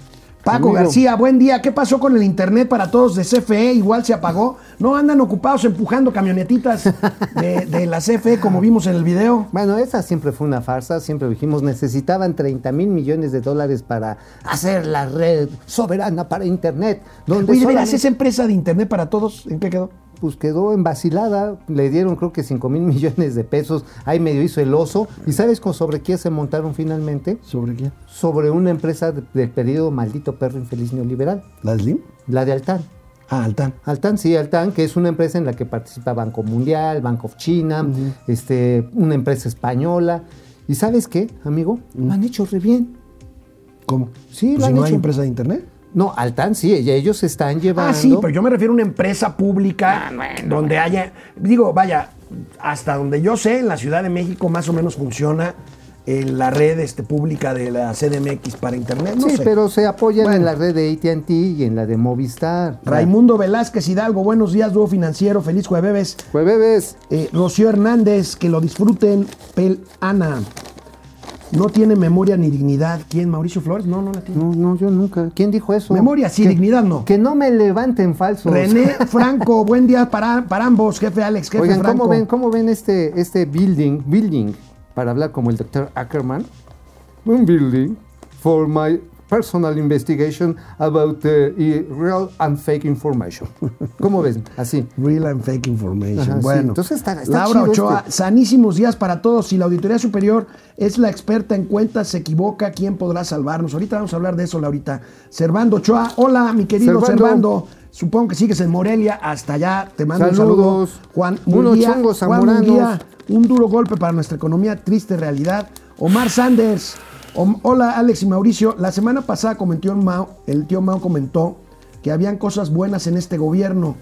Paco Amigo. García, buen día. ¿Qué pasó con el internet para todos de CFE? Igual se apagó. No andan ocupados empujando camionetitas de, de la CFE como vimos en el video. Bueno, esa siempre fue una farsa, siempre dijimos, necesitaban 30 mil millones de dólares para hacer la red soberana para Internet. Donde Oye, solamente- esa empresa de internet para todos, ¿en qué quedó? Pues quedó en vacilada, le dieron creo que 5 mil millones de pesos, ahí medio hizo el oso. ¿Y sabes con sobre qué se montaron finalmente? ¿Sobre quién? Sobre una empresa de- del periodo maldito perro infeliz neoliberal, ¿La Slim? la de Altán. Ah, Altán. Altán, sí, Altán, que es una empresa en la que participa Banco Mundial, Bank of China, este, una empresa española. ¿Y sabes qué, amigo? Lo han hecho re bien. ¿Cómo? Sí, Pues lo si han no hay hecho. empresa de internet. No, Altán sí, ellos están llevando. Ah, sí, pero yo me refiero a una empresa pública donde haya, digo, vaya, hasta donde yo sé, en la Ciudad de México más o menos funciona eh, la red este, pública de la CDMX para internet. No sí, sé. pero se apoyan Bueno. en la red de AT&T y en la de Movistar. Raimundo Velázquez Hidalgo, buenos días, dúo financiero, feliz jueves. Jueves. Eh, Rocío Hernández, que lo disfruten. Pel Ana, no tiene memoria ni dignidad. ¿Quién? ¿Mauricio Flores? No, no la tiene. No, no, yo nunca. ¿Quién dijo eso? Memoria sí, Que- dignidad no. Que no me levanten falsos. René Franco, buen día para, para ambos, jefe Alex, jefe Oigan, Franco. ¿cómo ven, cómo ven este, este building, building, para hablar como el doctor Ackerman? Un building for my personal investigation about eh, real and fake information. ¿Cómo ven? Así. Real and fake information. Ajá, sí. bueno, Entonces está- está Laura chido Ochoa, este. sanísimos días para todos. Si la Auditoría Superior es la experta en cuentas, se equivoca, ¿quién podrá salvarnos? Ahorita vamos a hablar de eso, Laurita. Servando Ochoa, hola, mi querido Servando. Supongo que sigues en Morelia, hasta allá. Te mando Saludos. un saludo. Juan Unos Munguía, chongos Juan zamoranos. Munguía, un duro golpe para nuestra economía, triste realidad. Omar Sanders. Hola, Alex y Mauricio. La semana pasada comentó el, Mao, el tío Mao comentó que habían cosas buenas en este gobierno.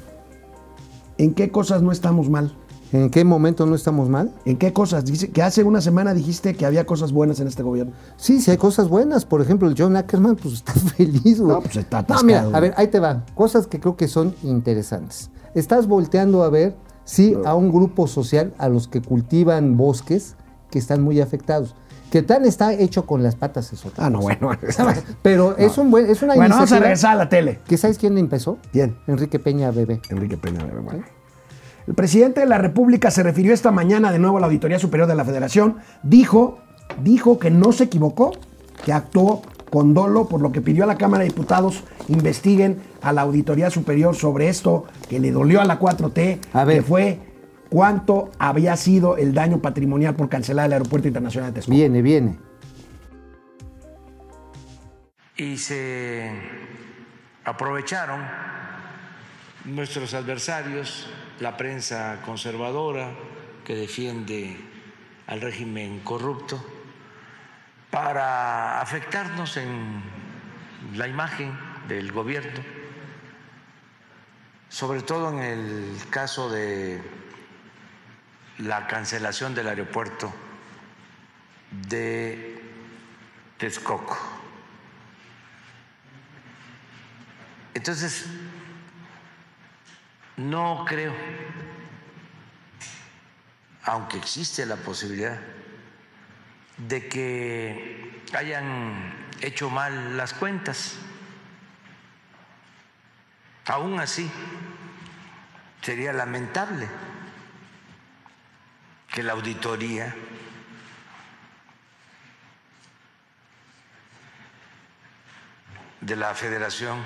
¿En qué cosas no estamos mal? ¿En qué momento no estamos mal? ¿En qué cosas? Dice que hace una semana dijiste que había cosas buenas en este gobierno. Sí, sí hay cosas buenas. Por ejemplo, el John Ackerman pues está feliz. güey. No, pues está No, mira, atascado. a ver, ahí te va. Cosas que creo que son interesantes. Estás volteando a ver, sí, a un grupo social, a los que cultivan bosques, que están muy afectados. Que tan está hecho con las patas es otra Ah, no, cosa. bueno. Pero es, un buen, es una Bueno, vamos a regresar a la tele. que ¿sabes quién empezó? ¿Quién? Enrique Peña Bebé. Enrique Peña. bueno. El presidente de la República se refirió esta mañana de nuevo a la Auditoría Superior de la Federación. Dijo, dijo que no se equivocó, que actuó con dolo, por lo que pidió a la Cámara de Diputados investiguen a la Auditoría Superior sobre esto que le dolió a la 4T, A ver. que fue cuánto había sido el daño patrimonial por cancelar el Aeropuerto Internacional de Texcoco. Viene, viene. y se aprovecharon nuestros adversarios, la prensa conservadora que defiende al régimen corrupto, para afectarnos en la imagen del gobierno, sobre todo en el caso de la cancelación del aeropuerto de Texcoco. Entonces, no creo, aunque existe la posibilidad de que hayan hecho mal las cuentas, aún así sería lamentable que la auditoría de la federación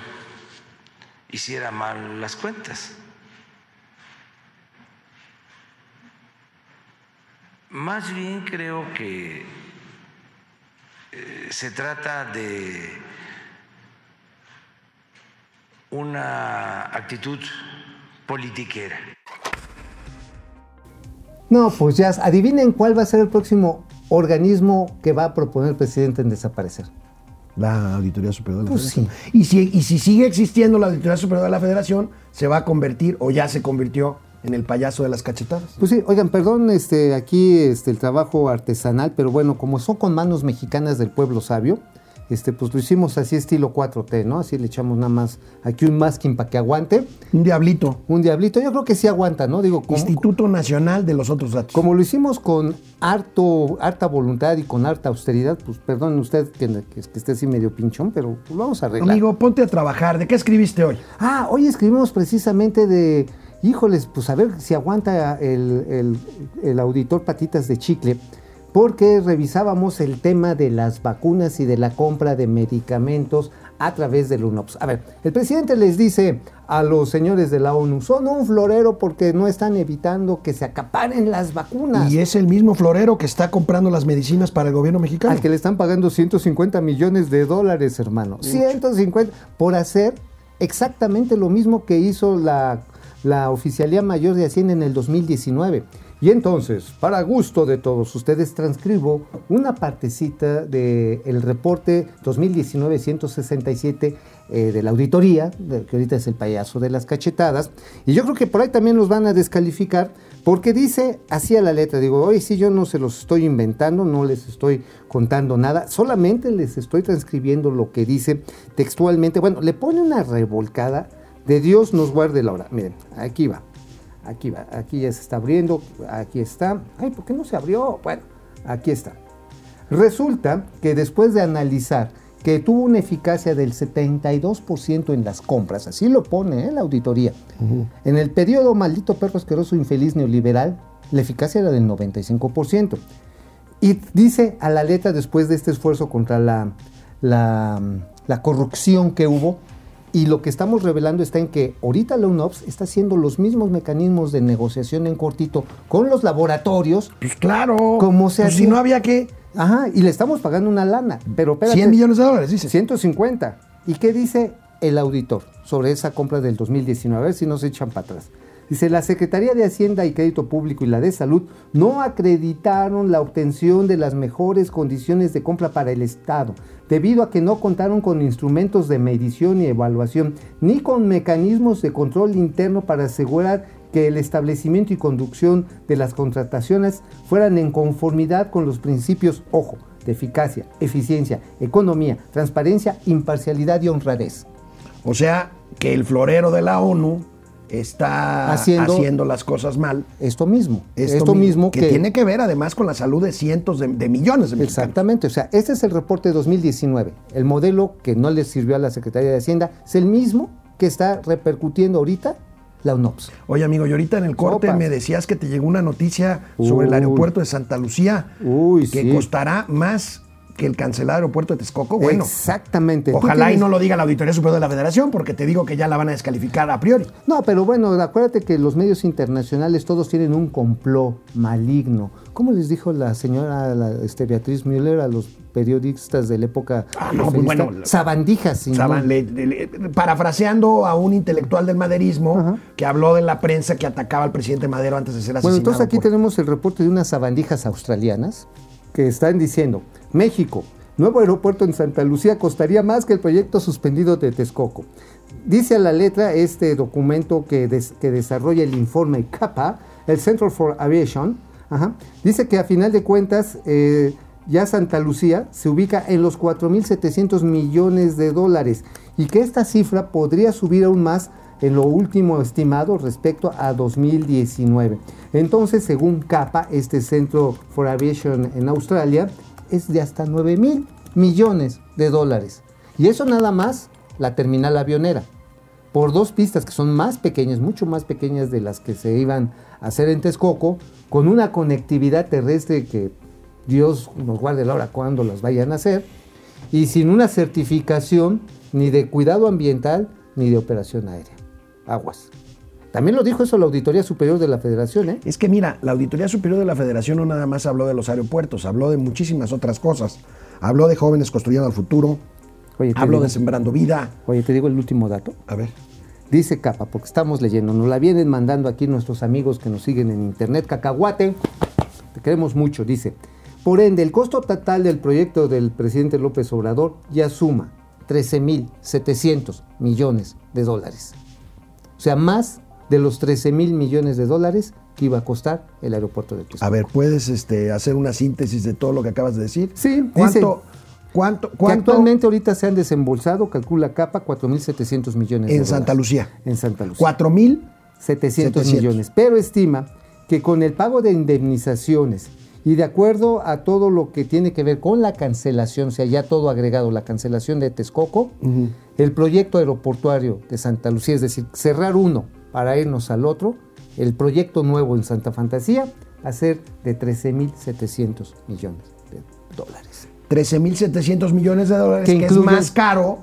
hiciera mal las cuentas. Más bien creo que eh, se trata de una actitud politiquera. No, pues ya, adivinen cuál va a ser el próximo organismo que va a proponer el presidente en desaparecer. La Auditoría Superior de la Pues Federación. Y, si, y si sigue existiendo la Auditoría Superior de la Federación, se va a convertir, o ya se convirtió, en el payaso de las cachetadas. Pues sí, oigan, perdón, este, aquí este, el trabajo artesanal, pero bueno, como son con manos mexicanas del pueblo sabio, este, pues lo hicimos así estilo 4T, ¿no? Así le echamos nada más aquí un masking para que aguante. Un diablito. Un diablito, yo creo que sí aguanta, ¿no? Digo, como, Instituto Nacional de los Otros Datos. como lo hicimos con harto, harta voluntad y con harta austeridad, pues perdón usted que, que- que esté así medio pinchón, pero lo vamos a arreglar. Amigo, ponte a trabajar. ¿De qué escribiste hoy? Ah, hoy escribimos precisamente de, híjoles, pues a ver si aguanta el, el- el auditor Patitas de Chicle, porque revisábamos el tema de las vacunas y de la compra de medicamentos a través del UNOPS. A ver, el presidente les dice a los señores de la ONU, son un florero porque no están evitando que se acaparen las vacunas. Y es el mismo florero que está comprando las medicinas para el gobierno mexicano. Al que le están pagando 150 millones de dólares, hermano. 150 por hacer exactamente lo mismo que hizo la, la Oficialía Mayor de Hacienda en el 2019. Y entonces, para gusto de todos ustedes, transcribo una partecita del reporte 2019-167 eh, de la auditoría, de- que ahorita es el payaso de las cachetadas. Y yo creo que por ahí también los van a descalificar, porque dice así a la letra, digo, hoy sí yo no se los estoy inventando, no les estoy contando nada, solamente les estoy transcribiendo lo que dice textualmente. Bueno, le pone una revolcada de Dios nos guarde la hora. Miren, aquí va. Aquí va, aquí ya se está abriendo, aquí está. Ay, ¿por qué no se abrió? Bueno, aquí está. Resulta que después de analizar que tuvo una eficacia del 72% en las compras, así lo pone ¿eh? la auditoría, en el periodo maldito perro asqueroso infeliz neoliberal, la eficacia era del 95%. Y dice a la letra después de este esfuerzo contra la, la, la corrupción que hubo, y lo que estamos revelando está en que ahorita la UNOPS está haciendo los mismos mecanismos de negociación en cortito con los laboratorios. Pues claro. Como se Pues si no había que. Ajá, y le estamos pagando una lana. Pero espérate, 100 millones de dólares, dice. 150. ¿Y qué dice el auditor sobre esa compra del 2019? A ver si no se echan para atrás. Dice, la Secretaría de Hacienda y Crédito Público y la de Salud no acreditaron la obtención de las mejores condiciones de compra para el Estado, debido a que no contaron con instrumentos de medición y evaluación, ni con mecanismos de control interno para asegurar que el establecimiento y conducción de las contrataciones fueran en conformidad con los principios, ojo, de eficacia, eficiencia, economía, transparencia, imparcialidad y honradez. O sea, que el florero de la ONU está Haciendo- haciendo, las cosas mal. Esto mismo, Esto, esto, mismo que, tiene que ver además con la salud de cientos de, de millones de mexicanos. Exactamente, o sea, este es el reporte de 2019. El modelo que no le sirvió a la Secretaría de Hacienda es el mismo que está repercutiendo ahorita la UNOPS. Oye, amigo, y ahorita en el corte me decías que te llegó una noticia sobre el aeropuerto de Santa Lucía Uy, que sí. costará más que el cancelar aeropuerto de Texcoco. Bueno, Exactamente. Ojalá y no lo diga la Auditoría Superior de la Federación, porque te digo que ya la van a descalificar a priori. No, pero bueno, acuérdate que los medios internacionales todos tienen un complot maligno. ¿Cómo les dijo la señora la, este, Beatriz Müller a los periodistas de la época? Ah, no, pues bueno, Sabandijas, sin Saban- le- le- parafraseando a un intelectual del maderismo Ajá. que habló de la prensa que atacaba al presidente Madero antes de ser asesinado. Bueno, entonces aquí por- tenemos el reporte de unas sabandijas australianas que están diciendo, México, nuevo aeropuerto en Santa Lucía costaría más que el proyecto suspendido de Texcoco. Dice a la letra este documento que, que desarrolla el informe CAPA, el Central for Aviation, ajá, dice que a final de cuentas eh, ya Santa Lucía se ubica en los 4.700 millones de dólares y que esta cifra podría subir aún más en lo último estimado respecto a 2019. Entonces, según CAPA, este Centro for Aviation en Australia es de hasta 9 mil millones de dólares. Y eso nada más la terminal avionera. Por dos pistas que son más pequeñas, mucho más pequeñas de las que se iban a hacer en Texcoco, con una conectividad terrestre que Dios nos guarde la hora cuando las vayan a hacer, y sin una certificación ni de cuidado ambiental ni de operación aérea. Aguas. También lo dijo eso la Auditoría Superior de la Federación, ¿eh? Es que mira, la Auditoría Superior de la Federación no nada más habló de los aeropuertos, habló de muchísimas otras cosas. Habló de jóvenes construyendo el futuro, Oye, habló digo- de sembrando vida. Oye, te digo el último dato. A ver. Dice Capa, porque estamos leyendo, nos la vienen mandando aquí nuestros amigos que nos siguen en internet. Cacahuate, te queremos mucho, dice. Por ende, el costo total del proyecto del presidente López Obrador ya suma 13.700 millones de dólares. O sea, más de los 13 mil millones de dólares que iba a costar el aeropuerto de Texcoco. A ver, ¿puedes este, hacer una síntesis de todo lo que acabas de decir? Sí, ¿Cuánto, cuánto, Que actualmente ahorita se han desembolsado, calcula Capa, 4.700 millones de en dólares. Santa Lucía? En Santa Lucía. ¿Cuatro mil? 700, 700. millones, pero estima que con el pago de indemnizaciones y de acuerdo a todo lo que tiene que ver con la cancelación, o sea, ya todo agregado, la cancelación de Texcoco, el proyecto aeroportuario de Santa Lucía, es decir, cerrar uno para irnos al otro, el proyecto nuevo en Santa Fantasía, a ser de 13.700 millones de dólares. 13.700 millones de dólares, Que que, es más caro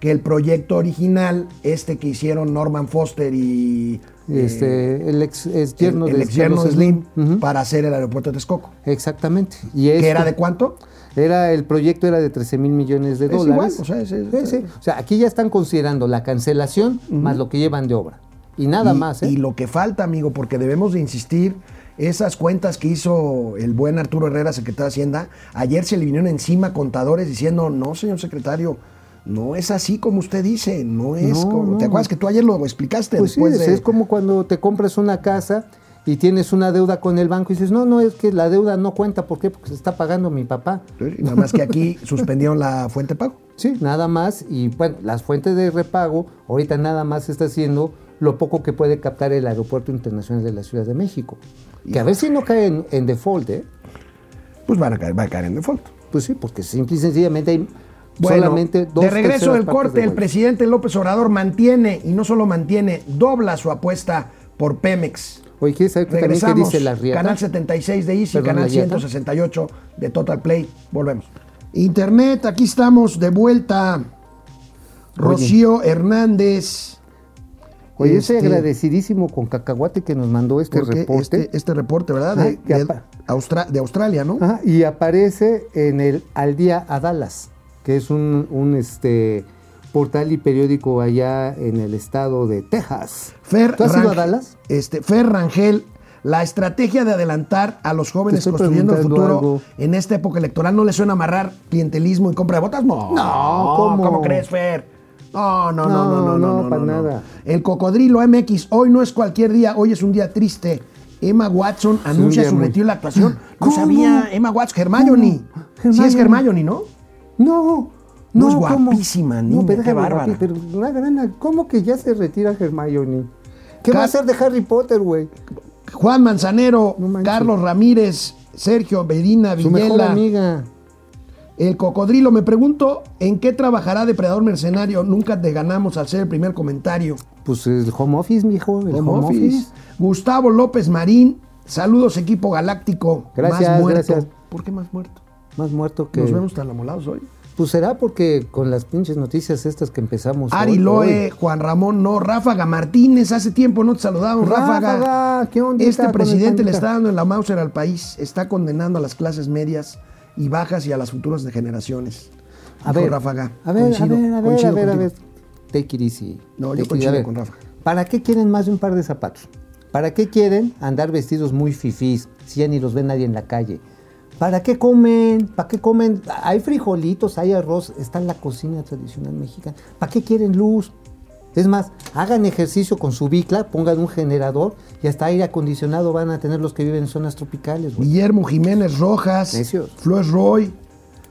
que el proyecto original, este que hicieron Norman Foster y Este, el ex, ex yerno el, de el ex yerno Carlos de Slim, para hacer el aeropuerto de Texcoco. Exactamente. Y ¿Que esto- era de cuánto? Era, el proyecto era de 13 mil millones de Es dólares. igual, o sea, es- es- Sí, sí. O sea, aquí ya están considerando la cancelación más lo que llevan de obra. Y nada y, más, ¿eh? y lo que falta, amigo, porque debemos de insistir, esas cuentas que hizo el buen Arturo Herrera, secretario de Hacienda, ayer se le vinieron encima contadores diciendo, no, señor secretario, no es así como usted dice, no es No, como... no. ¿Te acuerdas que tú ayer lo explicaste? pues sí, después es, de- es como cuando te compras una casa y tienes una deuda con el banco y dices, no, no, es que la deuda no cuenta. ¿Por qué? Porque se está pagando mi papá. Sí, Nada más que aquí suspendieron la fuente de pago. Sí, nada más. Y bueno, las fuentes de repago, ahorita nada más se está haciendo lo poco que puede captar el Aeropuerto Internacional de la Ciudad de México. Que a ver si no cae en, en default, ¿eh? Pues van a caer, va a caer en default. Pues sí, porque simple y sencillamente hay Bueno, solamente dos de regreso del corte, del el presidente López Obrador mantiene, y no solo mantiene, dobla su apuesta por Pemex. Oye, ¿quieres saber también qué Regresamos, dice la Riata? canal 76 de Easy, Perdón, canal ¿la Riata? 168 de Total Play. Volvemos. Internet, aquí estamos de vuelta. Rocío Hernández. Oye, estoy Este, agradecidísimo con Cacahuate que nos mandó este reporte. Este, este reporte, ¿verdad? Ah, De, de Austra- de Australia, ¿no? Ajá, y aparece en el Al Día a Dallas, que es un, un, este, portal y periódico allá en el estado de Texas. Fer ¿Tú has ido a Dallas? Este, Fer Rangel, la estrategia de adelantar a los jóvenes construyendo el futuro algo. en esta época electoral no le suena amarrar clientelismo y compra de botas. No, No, ¿cómo? ¿cómo crees, Fer? No, no, no, no, no, no, No, no, para no. nada. El cocodrilo MX, hoy no es cualquier día, hoy es un día triste. Emma Watson anuncia su retiro de la actuación. No ¿Cómo? sabía Emma Watson, Hermione. ¿Cómo? Sí es Hermione. Hermione, ¿no? No, No, es guapísima, niña, qué déjame bárbara. guapi- pero ¿Cómo que ya se retira Hermione? ¿Qué va a hacer de Harry Potter, güey? Juan Manzanero, No. Carlos Ramírez, Sergio Medina Su mejor Villela. amiga. El cocodrilo, me pregunto en qué trabajará Depredador Mercenario. Nunca te ganamos al ser el primer comentario. Pues el home office, mijo, el Home home, office. office. Gustavo López Marín, saludos equipo galáctico. Gracias, más muerto. gracias. ¿Por qué más muerto? Más muerto que... Nos vemos tan amolados hoy. Pues será porque con las pinches noticias estas que empezamos Ari hoy- Loe, hoy. Juan Ramón, no. Ráfaga Martínez, hace tiempo no te saludamos. Ráfaga. Ráfaga, ¿qué ondita Este presidente le está dando en la Mauser al país, está condenando a las clases medias y bajas y a las futuras generaciones. A ver, Ráfaga. a ver, Coincido, a ver, a ver, a ver, a ver. contigo. Take it easy. No, yo coincido ver, con Ráfaga. ¿Para qué quieren más de un par de zapatos? ¿Para qué quieren andar vestidos muy fifís si ya ni los ve nadie en la calle? ¿Para qué comen? ¿Para qué comen? Hay frijolitos, hay arroz, está en la cocina tradicional mexicana. ¿Para qué quieren luz? Es más, hagan ejercicio con su bicla, pongan un generador y hasta aire acondicionado van a tener los que viven en zonas tropicales. Guillermo Jiménez Rojas, Necios. Flores Roy,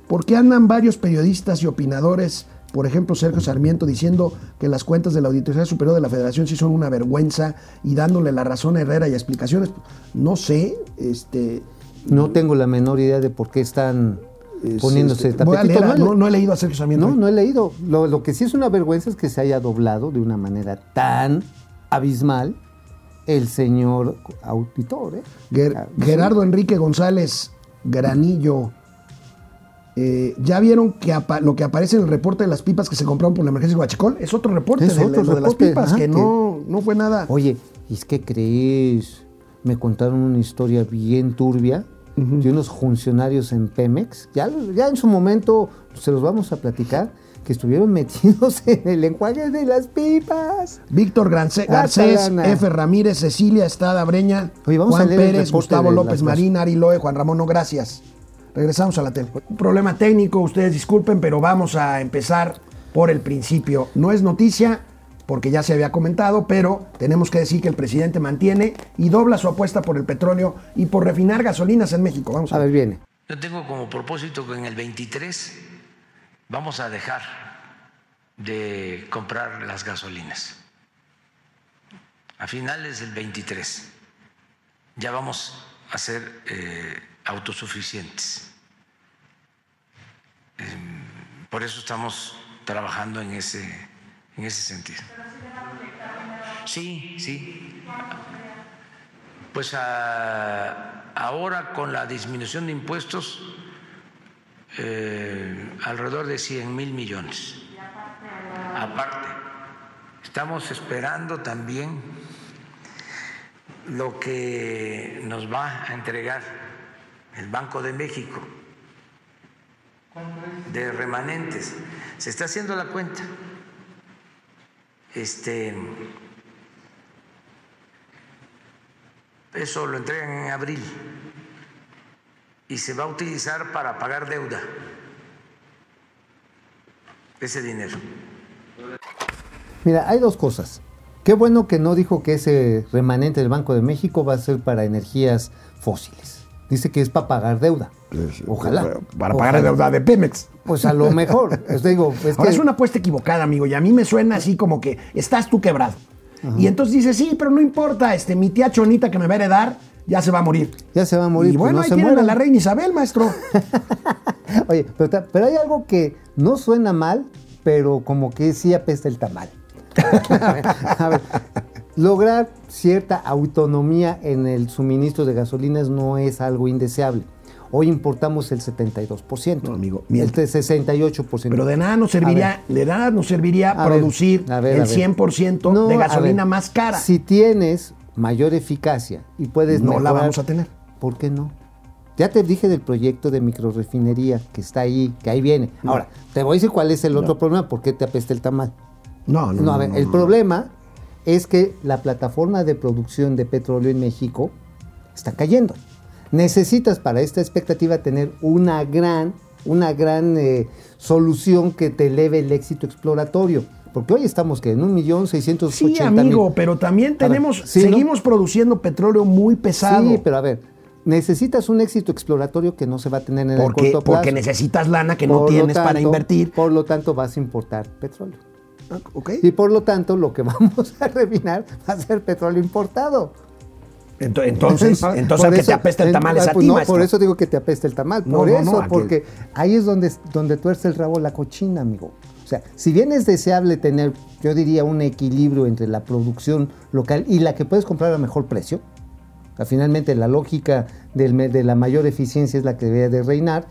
¿por qué andan varios periodistas y opinadores, por ejemplo Sergio Sarmiento, diciendo que las cuentas de la Auditoría Superior de la Federación sí son una vergüenza y dándole la razón a Herrera y explicaciones? No sé, este... No tengo la menor idea de por qué están es, poniéndose este, voy a tapetito. leer, No, no, no he leído a Sergio Sarmiento. No, no he leído. Lo, lo que sí es una vergüenza es que se haya doblado de una manera tan abismal el señor auditor. ¿eh? Ger- Ah, Gerardo Enrique González Granillo. eh, ¿Ya vieron que lo que aparece en el reporte de las pipas que se compraron por la emergencia de Huachicol? Es otro reporte Es de, otro lo de las reporte, pipas ajá, que, que- no, no fue nada. Oye, ¿y es que crees? Me contaron una historia bien turbia de unos funcionarios en Pemex. Ya, ya en su momento se los vamos a platicar. Que estuvieron metidos en el enjuague de las pipas. Víctor Garcés. F. Ramírez, Cecilia Estrada Breña, Oye, vamos Juan a leer el Pérez, Gustavo López Marín, Ari Loe, Juan Ramón, no, gracias. Regresamos a la tele. Un problema técnico, ustedes disculpen, pero vamos a empezar por el principio. No es noticia, porque ya se había comentado, pero tenemos que decir que el presidente mantiene y dobla su apuesta por el petróleo y por refinar gasolinas en México. Vamos a, ver, viene. Yo tengo como propósito que en el 23 vamos a dejar de comprar las gasolinas. A finales del 23 ya vamos a ser eh, autosuficientes. Em, Por eso estamos trabajando en ese, en ese sentido. Sí, sí. Pues a- ahora con la disminución de impuestos, eh, alrededor de 100 mil millones. Aparte, estamos esperando también lo que nos va a entregar el Banco de México de remanentes. Se está haciendo la cuenta. Este eso lo entregan en abril y se va a utilizar para pagar deuda. Ese dinero. Mira, hay dos cosas. Qué bueno que no dijo que ese remanente del Banco de México va a ser para energías fósiles. Dice que es para pagar deuda. Ojalá. Para pagar Ojalá. deuda de Pemex. Pues a lo mejor. Es, digo, es Ahora que- es una apuesta equivocada, amigo, y a mí me suena así como que estás tú quebrado. Y entonces dices, sí, pero no importa, este, mi tía Chonita que me va a heredar ya se va a morir. Ya se va a morir, Y pues bueno, no ahí se tienen a la reina Isabel, maestro. Oye, pero, pero hay algo que no suena mal, pero como que sí apesta el tamal. a ver, lograr cierta autonomía en el suministro de gasolinas no es algo indeseable. Hoy importamos el 72%. No, amigo, el miente. 68%. Pero de nada nos serviría, de nada nos serviría A ver, producir a ver, el a ver. 100% No, de gasolina más cara. Si tienes mayor eficacia y puedes No la vamos a tener. ¿Por qué no? Ya te dije del proyecto de microrefinería que está ahí, que ahí viene. Ahora, te voy a decir cuál es el otro problema, por qué te apesta el tamal. No, no, No, a ver, el problema es que la plataforma de producción de petróleo en México está cayendo. Necesitas para esta expectativa tener una gran, una gran eh, solución que te eleve el éxito exploratorio. Porque hoy estamos que en un millón seiscientos Sí, amigo, mil. pero también ver, tenemos, seguimos produciendo petróleo muy pesado. Sí, pero a ver, necesitas un éxito exploratorio que no se va a tener en porque, el corto plazo. porque necesitas lana que no Por tienes para invertir. Por lo tanto, vas a importar petróleo. Ah. Y por lo tanto, lo que vamos a refinar va a ser petróleo importado. Ento- Entonces, entonces al que eso- te apesta el en- tamal es a pues ti, no, maestro. Por eso digo que te apesta el tamal. No, por no, eso, porque ahí es donde, donde tuerce el rabo la cochina, amigo. O sea, si bien es deseable tener, yo diría, un equilibrio entre la producción local y la que puedes comprar a mejor precio, finalmente la lógica del de la mayor eficiencia es la que debe de reinar,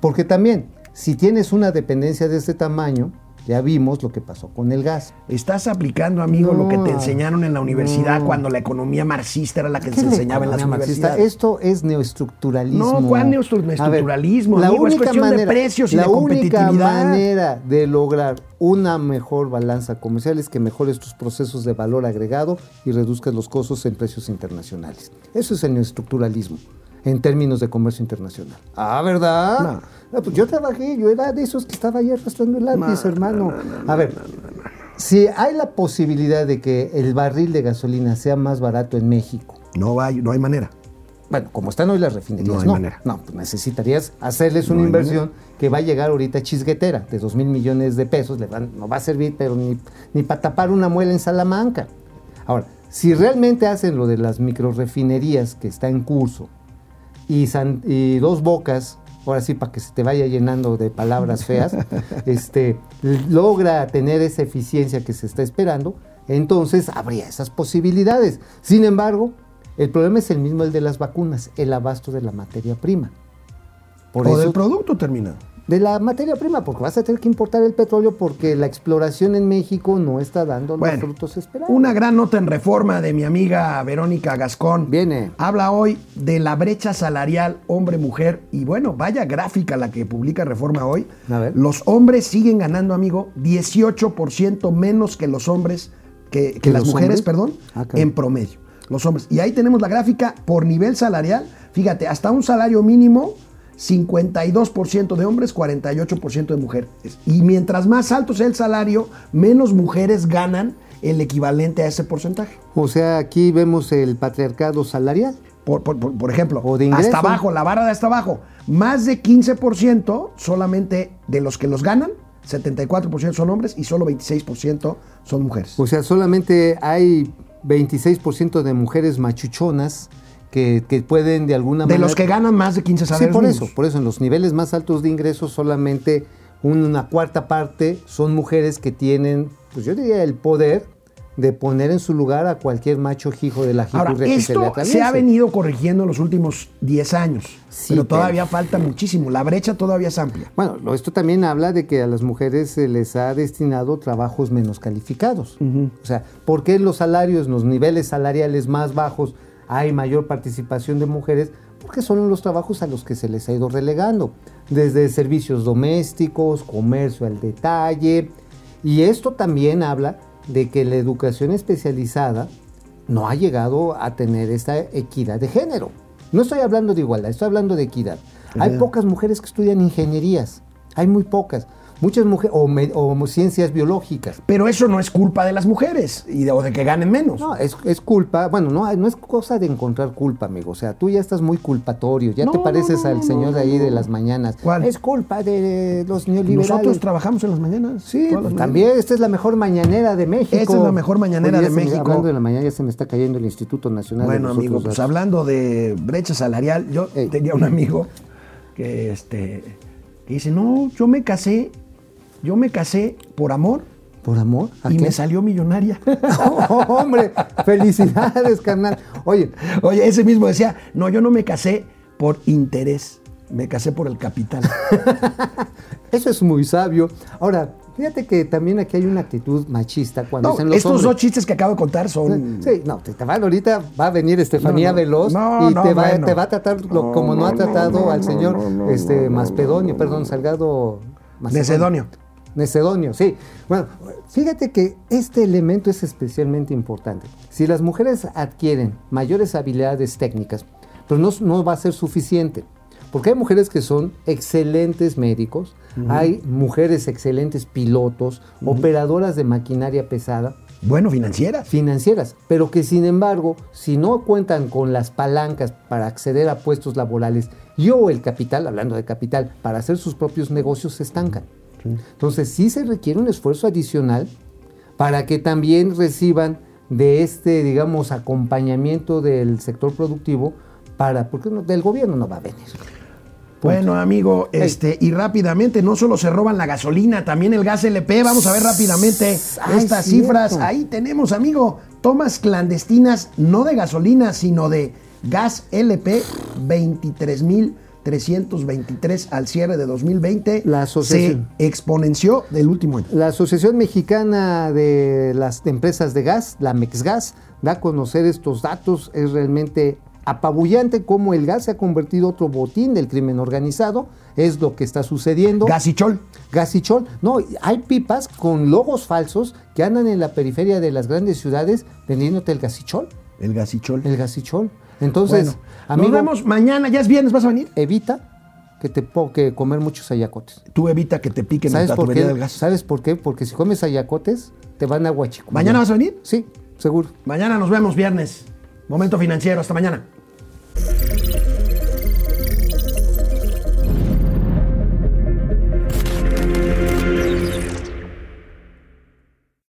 porque también, si tienes una dependencia de este tamaño, ya vimos lo que pasó con el gas. Estás aplicando, amigo, lo que te enseñaron en la universidad no. cuando la economía marxista era la que ¿Qué se la enseñaba en las marxista? universidades. Esto es neoestructuralismo. No, ¿cuál neoestructuralismo, amigo? Es cuestión de precios y la de competitividad. única manera de lograr una mejor balanza comercial es que mejores tus procesos de valor agregado y reduzcas los costos en precios internacionales. Eso es el neoestructuralismo en términos de comercio internacional. Ah, ¿verdad? No. Ah, pues yo trabajé, yo era de esos que estaba ahí arrastrando el lápiz, hermano. a ver, si hay la posibilidad de que el barril de gasolina sea más barato en México, No hay, no hay manera. bueno, como están hoy las refinerías, No no. hay No, manera. pues necesitarías hacerles una No inversión que va a llegar ahorita chisguetera de 2 mil millones de pesos. Le van- no va a servir, pero ni, ni para tapar una muela en Salamanca. Ahora, si realmente hacen lo de las microrefinerías que está en curso y, San- y dos bocas, ahora sí, para que se te vaya llenando de palabras feas, este, logra tener esa eficiencia que se está esperando, entonces habría esas posibilidades. Sin embargo, el problema es el mismo el de las vacunas, el abasto de la materia prima. Por o eso, del producto terminado. De la materia prima, porque vas a tener que importar el petróleo porque la exploración en México no está dando los Bueno, frutos esperados. una gran nota en reforma de mi amiga Verónica Gascón. Viene. Habla hoy de la brecha salarial hombre-mujer. Y bueno, vaya gráfica la que publica Reforma hoy. A ver. Los hombres siguen ganando, amigo, 18% menos que los hombres, que, que ¿Que las mujeres, hombres? perdón, Ah, en promedio. Los hombres. Y ahí tenemos la gráfica por nivel salarial. Fíjate, hasta un salario mínimo, 52% de hombres, 48% de mujeres. Y mientras más alto sea el salario, menos mujeres ganan el equivalente a ese porcentaje. O sea, aquí vemos el patriarcado salarial. Por, por- por- por ejemplo, O de ingreso. hasta abajo, la barra de hasta abajo, más de 15% solamente de los que los ganan, 74% son hombres y solo 26% son mujeres. O sea, solamente hay 26% de mujeres machuchonas que, que pueden de alguna de manera... los que ganan más de 15 Sí, salarios por mínimos. eso, por eso en los niveles más altos de ingresos solamente una cuarta parte son mujeres que tienen, pues yo diría, el poder de poner en su lugar a cualquier macho hijo de la Ahora, jicurria que se esto se ha venido corrigiendo en los últimos 10 años, Sí, pero pero- todavía falta muchísimo. La brecha todavía es amplia. Bueno, esto también habla de que a las mujeres se les ha destinado trabajos menos calificados. O sea, ¿por qué los salarios, los niveles salariales más bajos, hay mayor participación de mujeres? Porque son los trabajos a los que se les ha ido relegando, desde servicios domésticos, comercio al detalle. Y esto también habla de que la educación especializada no ha llegado a tener esta equidad de género. No estoy hablando de igualdad, estoy hablando de equidad. Hay pocas mujeres que estudian ingenierías, hay muy pocas. Muchas mujeres, o, me- o ciencias biológicas. Pero eso no es culpa de las mujeres y de, o de que ganen menos. No, es, es culpa, bueno, no, no es cosa de encontrar culpa, amigo. O sea, tú ya estás muy culpatorio, ya No, te pareces no, al señor de ahí de las mañanas. ¿Cuál? Es culpa de los neoliberales. Nosotros trabajamos en las mañanas. Sí, las pues, también esta es la mejor mañanera de México. Esta es la mejor mañanera de me- México. hablando de la mañana, ya se me está cayendo el Instituto Nacional de Bueno, los amigo, pues hablando de brecha salarial, yo Ey. tenía un amigo que, este, que dice, no, yo me casé, yo me casé por amor ¿Por amor? ¿A y qué? me salió millonaria. Oh, hombre, felicidades, carnal. Oye, Oye, ese mismo decía, no, yo no me casé por interés, me casé por el capital. eso es muy sabio. Ahora, fíjate que también aquí hay una actitud machista cuando No, dicen los estos hombres. dos chistes que acabo de contar son... Sí, no, te, te van ahorita, va a venir Estefanía No, no, Veloz no, y no, te, va, bueno. te va a tratar lo- como no, ha tratado al señor este Maspedonio, perdón, Salgado Macedonio. Necedonio, sí. Bueno, fíjate que este elemento es especialmente importante. Si las mujeres adquieren mayores habilidades técnicas, pero no, no va a ser suficiente. Porque hay mujeres que son excelentes médicos, hay mujeres excelentes pilotos, operadoras de maquinaria pesada, Bueno, financieras. financieras, pero que sin embargo, si no cuentan con las palancas para acceder a puestos laborales y o el capital, hablando de capital, para hacer sus propios negocios, se estancan. Entonces sí se requiere un esfuerzo adicional para que también reciban de este, digamos, acompañamiento del sector productivo para, porque no- del gobierno no va a venir. Bueno, amigo, este, y rápidamente, no solo se roban la gasolina, también el gas LP. Vamos a ver rápidamente Ay, estas cierto. cifras. Ahí tenemos, amigo, tomas clandestinas, no de gasolina, sino de gas LP, 23.323 al cierre de 2020. La asociación. Se exponenció del último año. La Asociación Mexicana de las Empresas de Gas, la MEXGAS, da a conocer estos datos. Es realmente apabullante cómo el gas se ha convertido en otro botín del crimen organizado. Es lo que está sucediendo. Gasichol. Gasichol. No, hay pipas con logos falsos que andan en la periferia de las grandes ciudades vendiéndote el gasichol. El gasichol. El gasichol. Entonces, Bueno, amigo, nos vemos mañana, ya es viernes, ¿vas a venir? evita que te que comer muchos ayacotes. Tú evita que te piquen ¿Sabes la por qué? del gas. ¿Sabes por qué? Porque si comes ayacotes, te van a guachico. ¿Mañana vas a venir? Sí, seguro. Mañana nos vemos viernes. Momento financiero, hasta mañana.